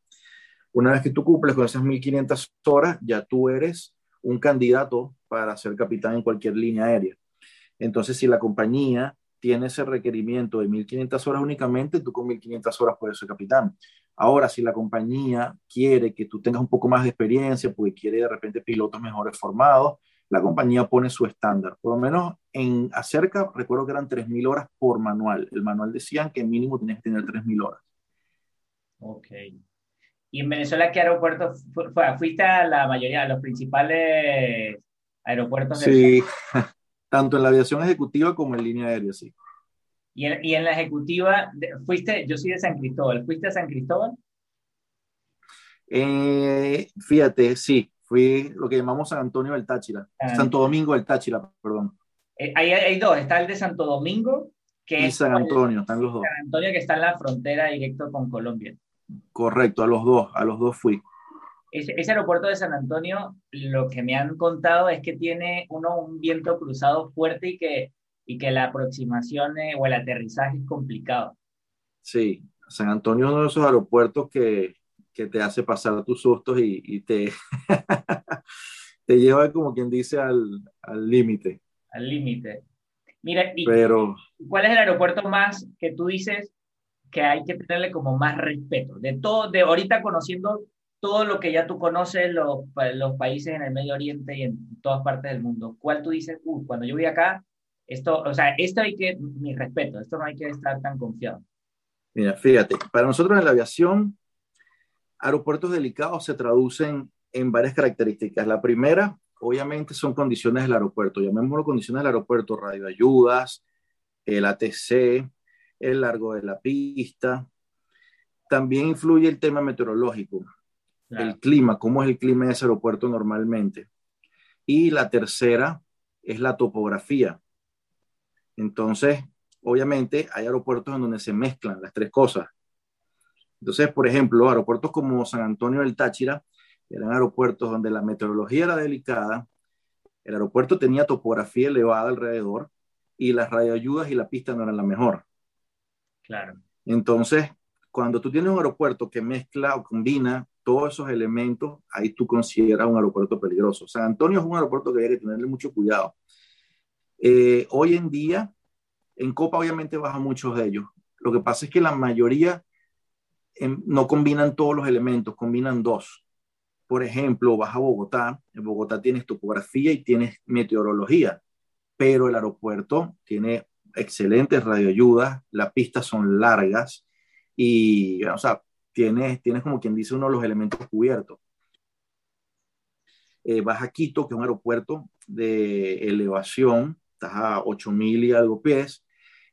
Una vez que tú cumples con esas 1.500 horas, ya tú eres un candidato para ser capitán en cualquier línea aérea. Entonces, si la compañía tiene ese requerimiento de 1.500 horas únicamente, tú con 1.500 horas puedes ser capitán. Ahora, si la compañía quiere que tú tengas un poco más de experiencia, porque quiere de repente pilotos mejores formados, la compañía pone su estándar. Por lo menos en acerca, recuerdo que eran 3.000 horas por manual. El manual decían que mínimo tienes que tener 3.000 horas. Ok. ¿Y en Venezuela qué aeropuerto fuiste a la mayoría, de los principales aeropuertos? Sí, tanto en la aviación ejecutiva como en línea aérea, sí. ¿Y en, y en la ejecutiva, fuiste, yo soy de San Cristóbal, ¿fuiste a San Cristóbal? Eh, fíjate, sí, fui lo que llamamos San Antonio del Táchira, ah. Santo Domingo del Táchira, perdón. Eh, hay, hay, dos, está el de Santo Domingo, que y San Antonio, están los dos. San Antonio que está en la frontera directo con Colombia. Correcto, a los dos, a los dos fui. Ese, ese, aeropuerto de San Antonio, lo que me han contado es que tiene uno un viento cruzado fuerte y que, y que la aproximación eh, o el aterrizaje es complicado. Sí, San Antonio es uno de esos aeropuertos que, que te hace pasar tus sustos y, y te, te lleva, como quien dice, al límite. Al límite. Mira, Pero, ¿cuál es el aeropuerto más que tú dices que hay que tenerle como más respeto. De todo, de ahorita conociendo todo lo que ya tú conoces, los, los países en el Medio Oriente y en todas partes del mundo, ¿cuál tú dices, uh, cuando yo voy acá, esto, o sea, esto hay que, mi respeto, esto no hay que estar tan confiado? Mira, fíjate, para nosotros en la aviación, aeropuertos delicados se traducen en varias características. La primera, obviamente, son condiciones del aeropuerto. Llamémoslo condiciones del aeropuerto, radioayudas, el ATC, el largo de la pista. También influye el tema meteorológico, el clima, cómo es el clima en ese aeropuerto normalmente. Y la tercera es la topografía. Entonces, obviamente, hay aeropuertos en donde se mezclan las tres cosas. Entonces, por ejemplo, aeropuertos como San Antonio del Táchira eran aeropuertos donde la meteorología era delicada, el aeropuerto tenía topografía elevada alrededor y las radioayudas y la pista no eran la mejor. Claro. Entonces, cuando tú tienes un aeropuerto que mezcla o combina todos esos elementos, ahí tú consideras un aeropuerto peligroso. San Antonio es un aeropuerto que hay que tenerle mucho cuidado. Eh, hoy en día, en Copa obviamente baja muchos de ellos. Lo que pasa es que la mayoría em, no combinan todos los elementos, combinan dos. Por ejemplo, vas a Bogotá, en Bogotá tienes topografía y tienes meteorología, pero el aeropuerto tiene excelentes radioayudas, las pistas son largas y, o sea, tienes, tienes como quien dice uno de los elementos cubiertos. Eh, vas a Quito, que es un aeropuerto de elevación, estás a 8000 y algo pies,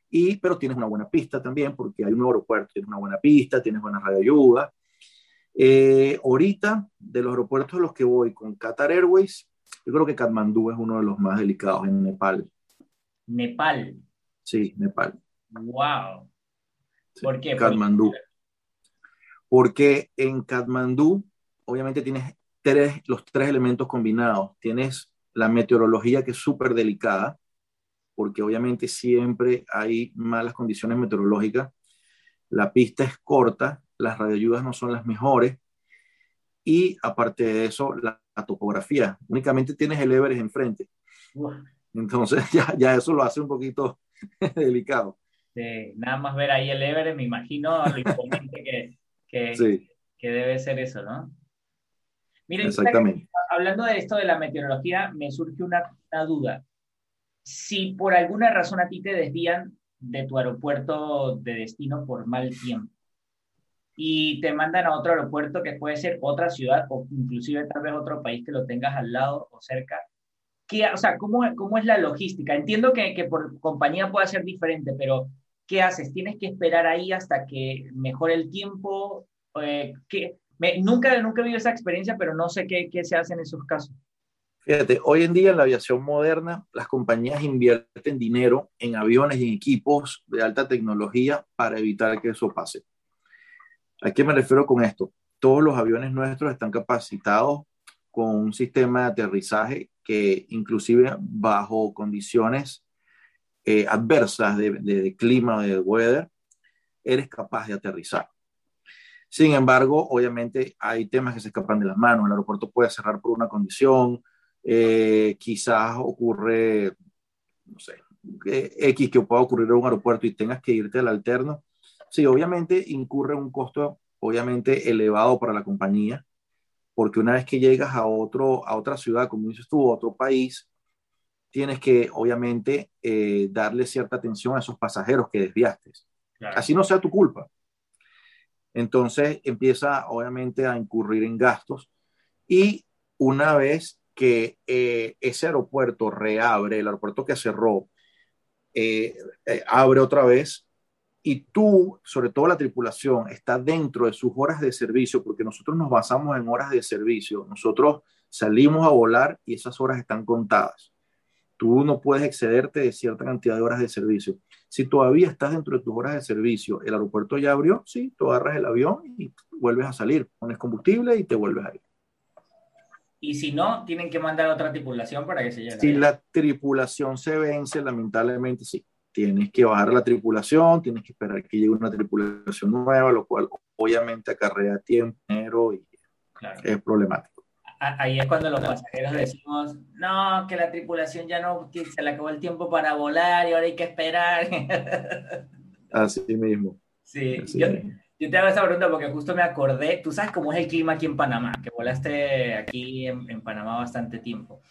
y, pero tienes una buena pista también, porque hay un aeropuerto, tienes una buena pista, tienes buena radioayuda. Eh, ahorita, de los aeropuertos a los que voy con Qatar Airways, yo creo que Katmandú es uno de los más delicados en Nepal. Nepal. Sí, Nepal. Wow. ¿Por qué? Katmandú. Porque en Katmandú, obviamente tienes tres, los tres elementos combinados. Tienes la meteorología que es súper delicada, porque obviamente siempre hay malas condiciones meteorológicas. La pista es corta las radioayudas no son las mejores y aparte de eso, la, topografía. Únicamente tienes el Everest enfrente. Entonces ya, ya eso lo hace un poquito delicado. nada más ver ahí el Everest, me imagino lo imponente que, que, que debe ser eso, ¿no? Miren, Exactamente. hablando de esto de la meteorología, me surge una, una, duda. Si por alguna razón a ti te desvían de tu aeropuerto de destino por mal tiempo y te mandan a otro aeropuerto que puede ser otra ciudad o inclusive tal vez otro país que lo tengas al lado o cerca, ¿qué, o sea, ¿cómo, ¿cómo es la logística? Entiendo que, que por compañía puede ser diferente, pero ¿qué haces? ¿Tienes que esperar ahí hasta que mejore el tiempo? Eh, ¿qué, nunca, nunca he vivido esa experiencia, pero no sé qué, qué se hace en esos casos. Fíjate, hoy en día en la aviación moderna, las compañías invierten dinero en aviones y en equipos de alta tecnología para evitar que eso pase. ¿A qué me refiero con esto? Todos los aviones nuestros están capacitados con un sistema de aterrizaje que inclusive bajo condiciones eh, adversas de, de clima o de weather, eres capaz de aterrizar. Sin embargo, obviamente hay temas que se escapan de las manos. El aeropuerto puede cerrar por una condición, eh, quizás ocurre, no sé, X que pueda ocurrir en un aeropuerto y tengas que irte al alterno. Sí, obviamente incurre un costo, obviamente elevado para la compañía, porque una vez que llegas a, otro, a otra ciudad, como dices tú, a otro país, tienes que, obviamente, eh, darle cierta atención a esos pasajeros que desviaste. Así no sea tu culpa. Entonces empieza obviamente a incurrir en gastos y una vez que eh, ese aeropuerto reabre, el aeropuerto que cerró, eh, eh, abre otra vez y tú, sobre todo la tripulación, está dentro de sus horas de servicio, porque nosotros nos basamos en horas de servicio. Nosotros salimos a volar y esas horas están contadas. Tú no puedes excederte de cierta cantidad de horas de servicio. Si todavía estás dentro de tus horas de servicio, el aeropuerto ya abrió, sí, tú agarras el avión y vuelves a salir, pones combustible y te vuelves a ir. Y si no, tienen que mandar otra tripulación para que se lleve. Si la tripulación se vence, lamentablemente sí. Tienes que bajar la tripulación, tienes que esperar que llegue una tripulación nueva, lo cual obviamente acarrea tiempo, dinero y es problemático ahí es cuando los pasajeros decimos, no, que la tripulación ya no, se le acabó el tiempo para volar y ahora hay que esperar. Así mismo. Sí, yo, te hago esa pregunta porque justo me acordé, tú sabes cómo es el clima aquí en Panamá, que volaste aquí en, en Panamá bastante tiempo.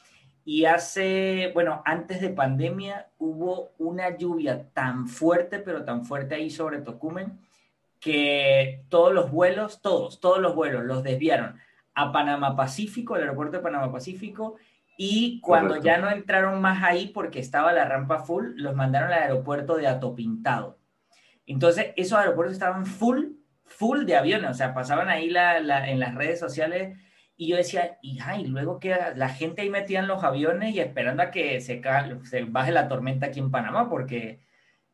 Y hace, bueno, antes de pandemia hubo una lluvia tan fuerte, pero tan fuerte ahí sobre Tocumen, que todos los vuelos, todos, todos los vuelos los desviaron a Panamá Pacífico, el aeropuerto de Panamá Pacífico, y cuando ya no entraron más ahí porque estaba la rampa full, los mandaron al aeropuerto de Atopintado. Entonces, esos aeropuertos estaban full, full de aviones, o sea, pasaban ahí en las redes sociales y yo decía, y ay, luego que la gente ahí metía en los aviones y esperando a que se, se baje la tormenta aquí en Panamá, porque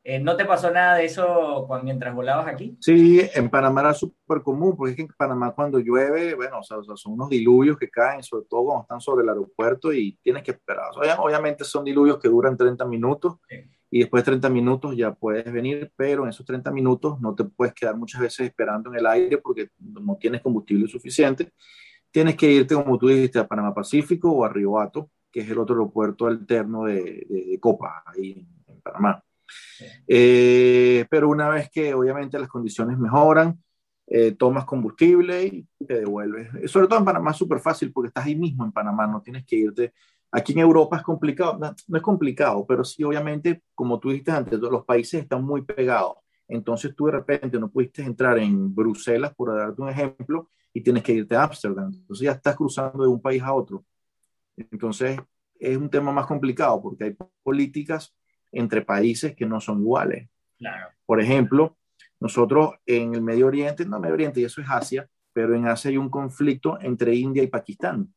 eh, ¿No te pasó nada de eso cuando, mientras volabas aquí? Sí, en Panamá era súper común, porque es que en Panamá cuando llueve, bueno, o sea, son unos diluvios que caen, sobre todo cuando están sobre el aeropuerto y tienes que esperar. obviamente son diluvios que duran 30 minutos y después de 30 minutos ya puedes venir, pero en esos 30 minutos no te puedes quedar muchas veces esperando en el aire porque no tienes combustible suficiente. Tienes que irte, como tú dijiste, a Panamá Pacífico o a Río Hato, que es el otro aeropuerto alterno de, de Copa, ahí en Panamá. Eh, pero una vez que obviamente las condiciones mejoran, eh, tomas combustible y te devuelves. Sobre todo en Panamá es súper fácil porque estás ahí mismo en Panamá, no tienes que irte. Aquí en Europa es complicado, no, es complicado, pero sí obviamente, como tú dijiste antes, los países están muy pegados. Entonces tú de repente no pudiste entrar en Bruselas, por darte un ejemplo, y tienes que irte a Ámsterdam. Entonces ya estás cruzando de un país a otro. Entonces es un tema más complicado porque hay políticas entre países que no son iguales. Por ejemplo, nosotros en el Medio Oriente, no Medio Oriente, y eso es Asia, pero en Asia hay un conflicto entre India y Pakistán.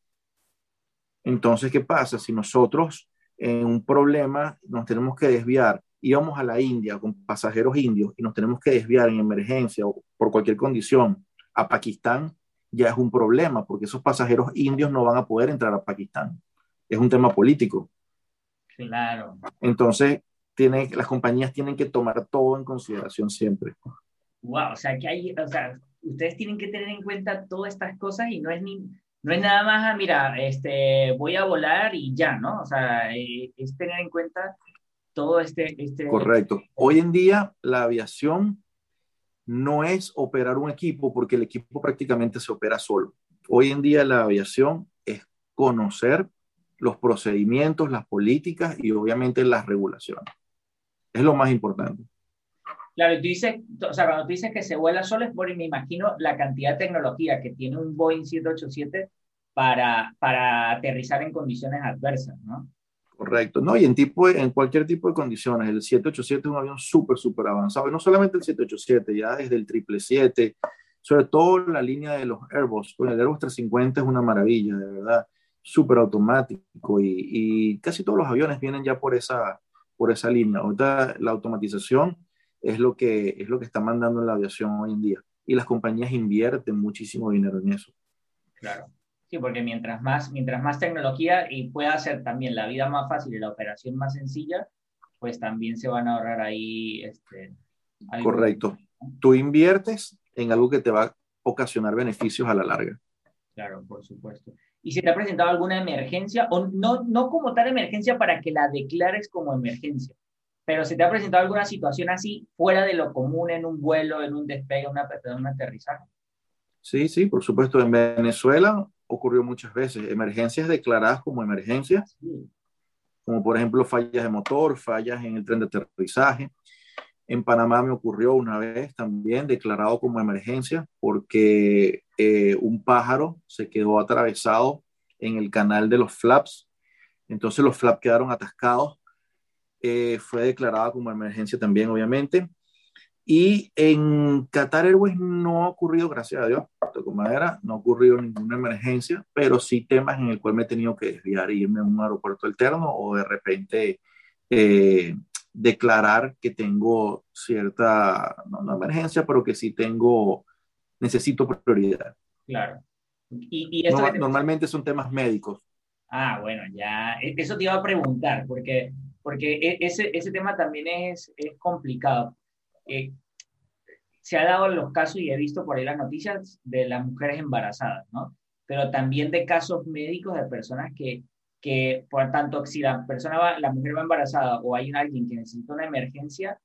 Entonces, ¿qué pasa? Si nosotros en un problema nos tenemos que desviar, íbamos a la India con pasajeros indios y nos tenemos que desviar en emergencia o por cualquier condición a Pakistán, ya es un problema porque esos pasajeros indios no van a poder entrar a Pakistán. Es un tema político. Claro. Entonces, tiene, las compañías tienen que tomar todo en consideración siempre. Wow, o sea, que hay, o sea, ustedes tienen que tener en cuenta todas estas cosas y no es ni, no es nada más, ah, mira, este, voy a volar y ya, ¿no? O sea, eh, es tener en cuenta todo este, este... Correcto. Hoy en día la aviación no es operar un equipo porque el equipo prácticamente se opera solo. Hoy en día la aviación es conocer los procedimientos, las políticas y obviamente las regulaciones. Es lo más importante. Claro, tú dices, o sea, cuando tú dices que se vuela solo es porque me imagino la cantidad de tecnología que tiene un Boeing 787 para, para aterrizar en condiciones adversas, ¿no? Correcto, ¿no? Y en, tipo, en cualquier tipo de condiciones, el 787 es un avión súper, súper avanzado, y no solamente el 787, ya desde el 777, sobre todo la línea de los Airbus, pues el Airbus 350 es una maravilla, de verdad, súper automático, y, y, casi todos los aviones vienen ya por esa, por esa línea. Ahorita la automatización es lo, que, es lo que está mandando en la aviación hoy en día, y las compañías invierten muchísimo dinero en eso. Claro. Sí, porque mientras más, mientras más tecnología y pueda hacer también la vida más fácil y la operación más sencilla, pues también se van a ahorrar ahí. Este, Correcto. Tú inviertes en algo que te va a ocasionar beneficios a la larga. Claro, por supuesto. ¿Y si te ha presentado alguna emergencia? O no, no como tal emergencia para que la declares como emergencia, pero si te ha presentado alguna situación así fuera de lo común en un vuelo, en un despegue, una, un aterrizaje. Sí, sí, por supuesto. En Venezuela ocurrió muchas veces. Emergencias declaradas como emergencias, como por ejemplo fallas de motor, fallas en el tren de aterrizaje. En Panamá me ocurrió una vez también declarado como emergencia porque eh, un pájaro se quedó atravesado en el canal de los flaps. Entonces los flaps quedaron atascados. Eh, fue declarada como emergencia también, obviamente. Y en Qatar Airways no ha ocurrido, gracias a Dios, con madera, no ha ocurrido ninguna emergencia, pero sí temas en el cual me he tenido que desviar e irme a un aeropuerto alterno o de repente eh, declarar que tengo cierta, no, no, emergencia, pero que sí tengo, necesito prioridad. Claro. Y, y normalmente son temas médicos. Ah, bueno, ya, e, eso te iba a preguntar, porque, porque e, ese, ese tema también es, es complicado eh, se ha dado los casos, y he visto por ahí las noticias, de las mujeres embarazadas, ¿no? Pero también de casos médicos de personas que, que por tanto, si la persona va, la mujer va embarazada o hay alguien que necesita una emergencia,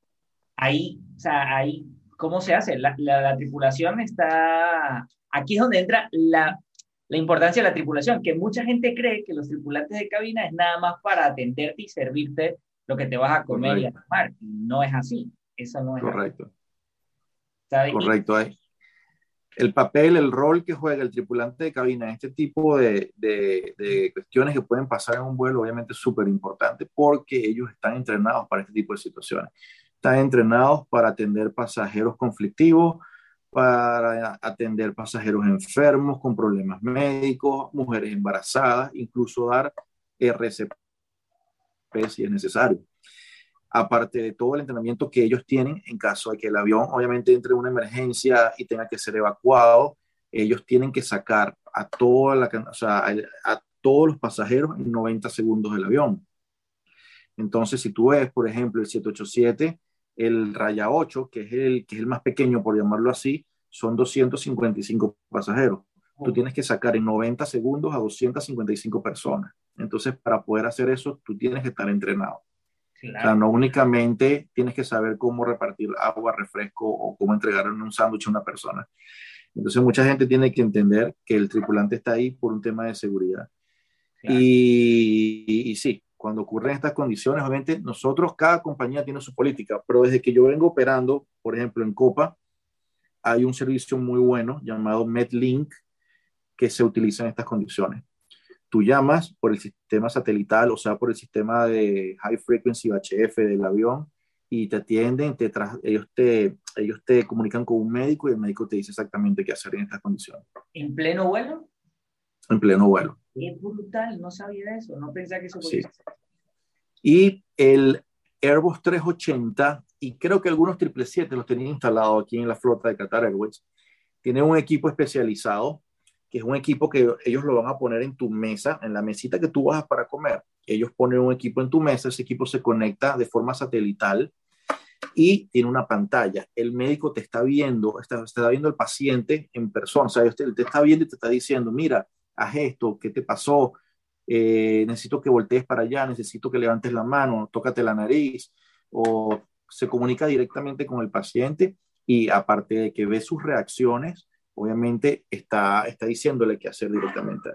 ahí, o sea, ahí, ¿cómo se hace? La, la, tripulación está, aquí es donde entra la, la importancia de la tripulación, que mucha gente cree que los tripulantes de cabina es nada más para atenderte y servirte lo que te vas a comer y a tomar. No es así. Eso no es correcto. Correcto. El papel, el rol que juega el tripulante de cabina en este tipo de, de, cuestiones que pueden pasar en un vuelo, obviamente es súper importante porque ellos están entrenados para este tipo de situaciones. Están entrenados para atender pasajeros conflictivos, para atender pasajeros enfermos con problemas médicos, mujeres embarazadas, incluso dar RCP si es necesario aparte de todo el entrenamiento que ellos tienen en caso de que el avión obviamente entre en una emergencia y tenga que ser evacuado, ellos tienen que sacar a, toda la, a, todos los pasajeros en 90 segundos del avión. Entonces, si tú ves, por ejemplo, el 787, el Raya 8, que es el, que es el más pequeño, por llamarlo así, son 255 pasajeros. Tú tienes que sacar en 90 segundos a 255 personas. Entonces, para poder hacer eso, tú tienes que estar entrenado. O sea, no únicamente tienes que saber cómo repartir agua, refresco o cómo entregar un sándwich a una persona. Entonces, mucha gente tiene que entender que el tripulante está ahí por un tema de seguridad. Y, y, sí, cuando ocurren estas condiciones, obviamente nosotros, cada compañía tiene su política, pero desde que yo vengo operando, por ejemplo, en Copa, hay un servicio muy bueno llamado MedLink que se utiliza en estas condiciones tú llamas por el sistema satelital, o sea, por el sistema de High Frequency HF del avión y te atienden, te ellos, te, ellos te comunican con un médico y el médico te dice exactamente qué hacer en estas condiciones. ¿En pleno vuelo? En pleno vuelo. Es brutal, no sabía eso, no pensaba que eso podía sí. Y el Airbus 380, y creo que algunos 777 los tenían instalados aquí en la flota de Qatar Airways, tiene un equipo especializado que es un equipo que ellos lo van a poner en tu mesa, en la mesita que tú vas para comer. Ellos ponen un equipo en tu mesa, ese equipo se conecta de forma satelital y tiene una pantalla. El médico te está viendo, está, está viendo el paciente en persona, o sea, usted te está viendo y te está diciendo, mira, haz esto, ¿qué te pasó? Eh, necesito que voltees para allá, necesito que levantes la mano, tócate la nariz, o se comunica directamente con el paciente y aparte de que ve sus reacciones, obviamente está, está diciéndole qué hacer directamente.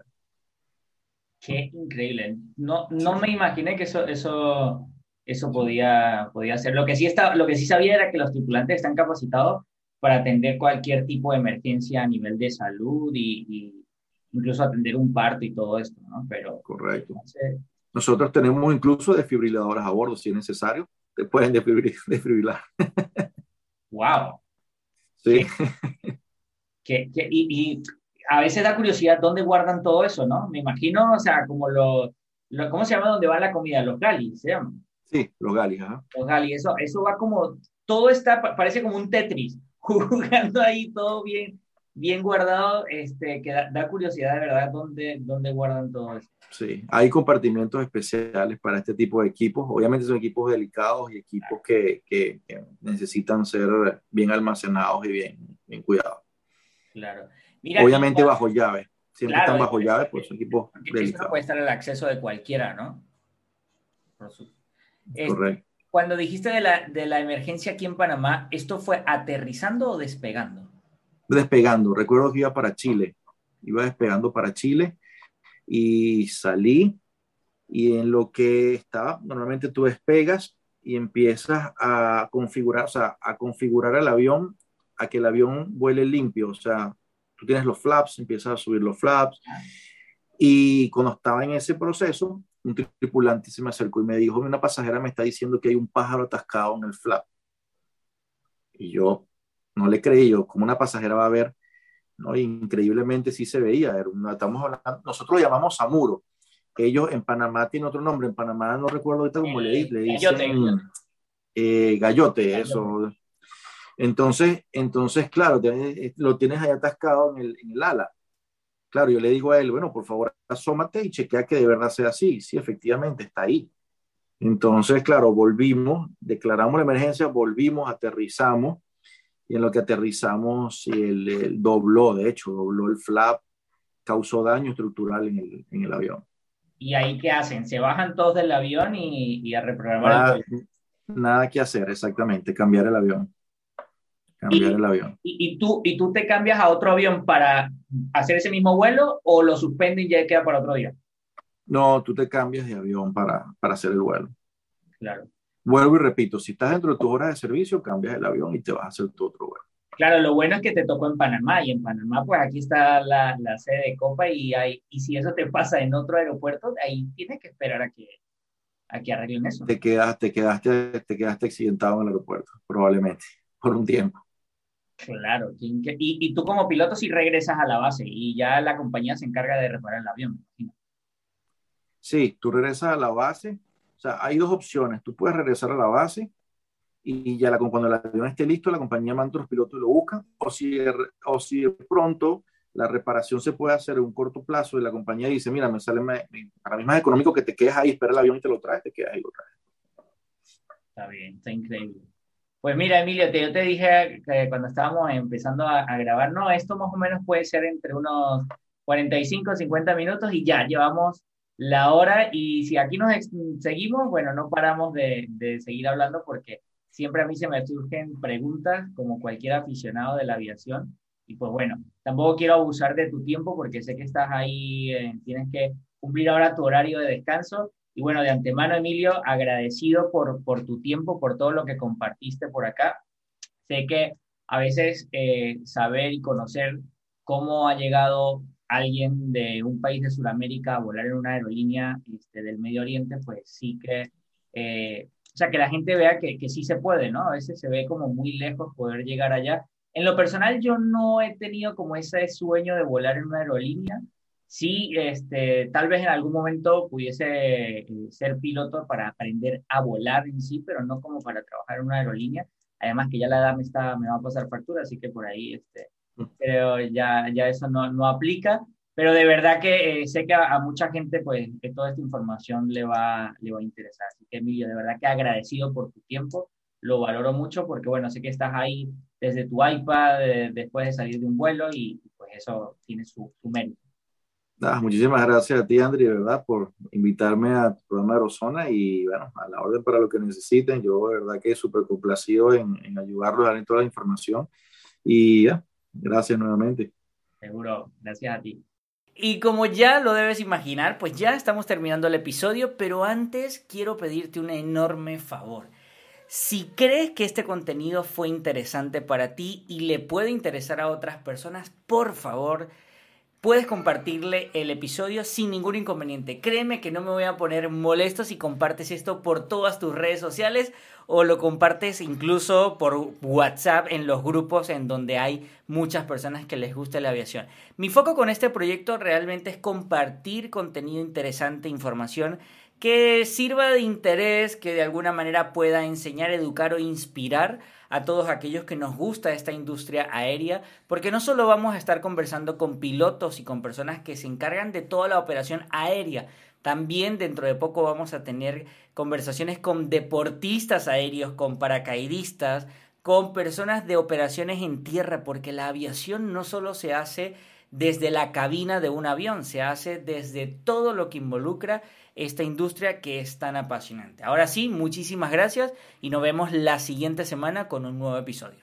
Qué increíble. No, no me imaginé que eso, eso, eso podía, podía ser. Lo que, sí está, lo que sí sabía era que los tripulantes están capacitados para atender cualquier tipo de emergencia a nivel de salud y, incluso atender un parto y todo esto, ¿no? Pero, Correcto. Nosotros tenemos incluso desfibriladores a bordo, si es necesario, te pueden desfibrilar. ¡Wow! Sí. Que, y, a veces da curiosidad dónde guardan todo eso, ¿no? Me imagino, o sea, como lo, ¿cómo se llama donde va la comida? Los galis, ¿se llama? Sí, los galis, ajá. Los galis, eso, eso va como, todo está, parece como un Tetris, jugando ahí todo bien, bien guardado, este, que da, curiosidad de verdad dónde, dónde guardan todo eso. Sí, hay compartimentos especiales para este tipo de equipos. Obviamente son equipos delicados y equipos que, que, necesitan ser bien almacenados y bien, bien cuidados. Claro. Obviamente bajo llave. Siempre están bajo llave, pues son equipos delicados. puede estar al acceso de cualquiera, ¿no? Correcto. Cuando dijiste de la, de la emergencia aquí en Panamá, ¿esto fue aterrizando o despegando? Despegando. Recuerdo que iba para Chile. Iba despegando para Chile y salí y en lo que estaba, normalmente tú despegas y empiezas a configurar, o sea, a configurar el avión a que el avión vuele limpio, o sea, tú tienes los flaps, empiezas a subir los flaps y cuando estaba en ese proceso, un tripulante se me acercó y me dijo, una pasajera me está diciendo que hay un pájaro atascado en el flap. Y yo no le creí, yo, como una pasajera va a ver ¿no? increíblemente sí se veía. estamos hablando, nosotros lo llamamos Samuro. Ellos en Panamá tienen otro nombre. En Panamá no recuerdo ahorita cómo le, le dicen. Gallote, eh, gallote, eso. Entonces, entonces claro, eh, lo tienes ahí atascado en el, en el ala. Claro, yo le digo a él, bueno, por favor, asómate y chequea que de verdad sea así. Sí, efectivamente, está ahí. Entonces, claro, volvimos, declaramos la emergencia, volvimos, aterrizamos y en lo que aterrizamos el, dobló, de hecho, dobló el flap, causó daño estructural en el, en el avión. ¿Y ahí qué hacen? ¿Se bajan todos del avión y, y a reprogramar nada, el Nada que hacer, exactamente, cambiar el avión. Cambiar el avión. Y, tú, ¿Y tú te cambias a otro avión para hacer ese mismo vuelo o lo suspenden y ya queda para otro día? No, tú te cambias de avión para, para hacer el vuelo. Claro. Vuelvo y repito, si estás dentro de tus horas de servicio, cambias el avión y te vas a hacer tu otro vuelo. Claro, lo bueno es que te tocó en Panamá y en Panamá pues aquí está la, la sede de Copa y, hay, y si eso te pasa en otro aeropuerto, ahí tienes que esperar a que, a que arreglen eso. Te, quedaste, te, quedaste, te quedaste accidentado en el aeropuerto, probablemente, por un tiempo. Claro, y, y tú como piloto si regresas a la base y ya la compañía se encarga de reparar el avión, Sí, tú regresas a la base sea, hay dos opciones. Tú puedes regresar a la base y ya la, cuando el avión esté listo, la compañía manda a los pilotos y lo buscan. O si, o si pronto la reparación se puede hacer en un corto plazo y la compañía dice, mira, me sale para mí más económico que te quedes ahí, espera el avión y te lo traes, te quedas ahí y lo traes. Está bien, está increíble. Pues mira, Emilio, te, yo te dije que cuando estábamos empezando a, a, grabar, no, esto más o menos puede ser entre unos 45, 50 minutos y ya, llevamos la hora y si aquí nos seguimos, bueno, no paramos de, de, seguir hablando porque siempre a mí se me surgen preguntas como cualquier aficionado de la aviación y pues bueno, tampoco quiero abusar de tu tiempo porque sé que estás ahí, eh, tienes que cumplir ahora tu horario de descanso y bueno, de antemano Emilio, agradecido por, por tu tiempo, por todo lo que compartiste por acá. Sé que a veces eh, saber y conocer cómo ha llegado alguien de un país de Sudamérica a volar en una aerolínea este, del Medio Oriente, pues sí que, eh, o sea, que la gente vea que, que, sí se puede, ¿no? A veces se ve como muy lejos poder llegar allá. En lo personal, yo no he tenido como ese sueño de volar en una aerolínea. Sí, este, tal vez en algún momento pudiese eh, ser piloto para aprender a volar en sí, pero no como para trabajar en una aerolínea. Además que ya la edad me, está, me va a pasar factura, así que por ahí este, pero ya, ya eso no, no aplica. Pero de verdad que eh, sé que a, mucha gente pues que toda esta información le va, le va a interesar. Así que Emilio, de verdad que agradecido por tu tiempo, lo valoro mucho porque, bueno, sé que estás ahí desde tu iPad eh, después de salir de un vuelo y pues eso tiene su, mérito. Muchísimas gracias a ti, Andri, verdad, por invitarme a tu programa de Aerozona y, bueno, a la orden para lo que necesiten. Yo, de verdad, que súper complacido en, en ayudarlos a dar toda la información y ya, gracias nuevamente. Seguro, gracias a ti. Y como ya lo debes imaginar, pues ya estamos terminando el episodio, pero antes quiero pedirte un enorme favor. Si crees que este contenido fue interesante para ti y le puede interesar a otras personas, por favor, puedes compartirle el episodio sin ningún inconveniente. Créeme que no me voy a poner molesto si compartes esto por todas tus redes sociales o lo compartes incluso por WhatsApp en los grupos en donde hay muchas personas que les gusta la aviación. Mi foco con este proyecto realmente es compartir contenido interesante, información que sirva de interés, que de alguna manera pueda enseñar, educar o inspirar a todos aquellos que nos gusta esta industria aérea, porque no solo vamos a estar conversando con pilotos y con personas que se encargan de toda la operación aérea, también dentro de poco vamos a tener conversaciones con deportistas aéreos, con paracaidistas, con personas de operaciones en tierra, porque la aviación no solo se hace desde la cabina de un avión, se hace desde todo lo que involucra esta industria que es tan apasionante. Ahora sí, muchísimas gracias y nos vemos la siguiente semana con un nuevo episodio.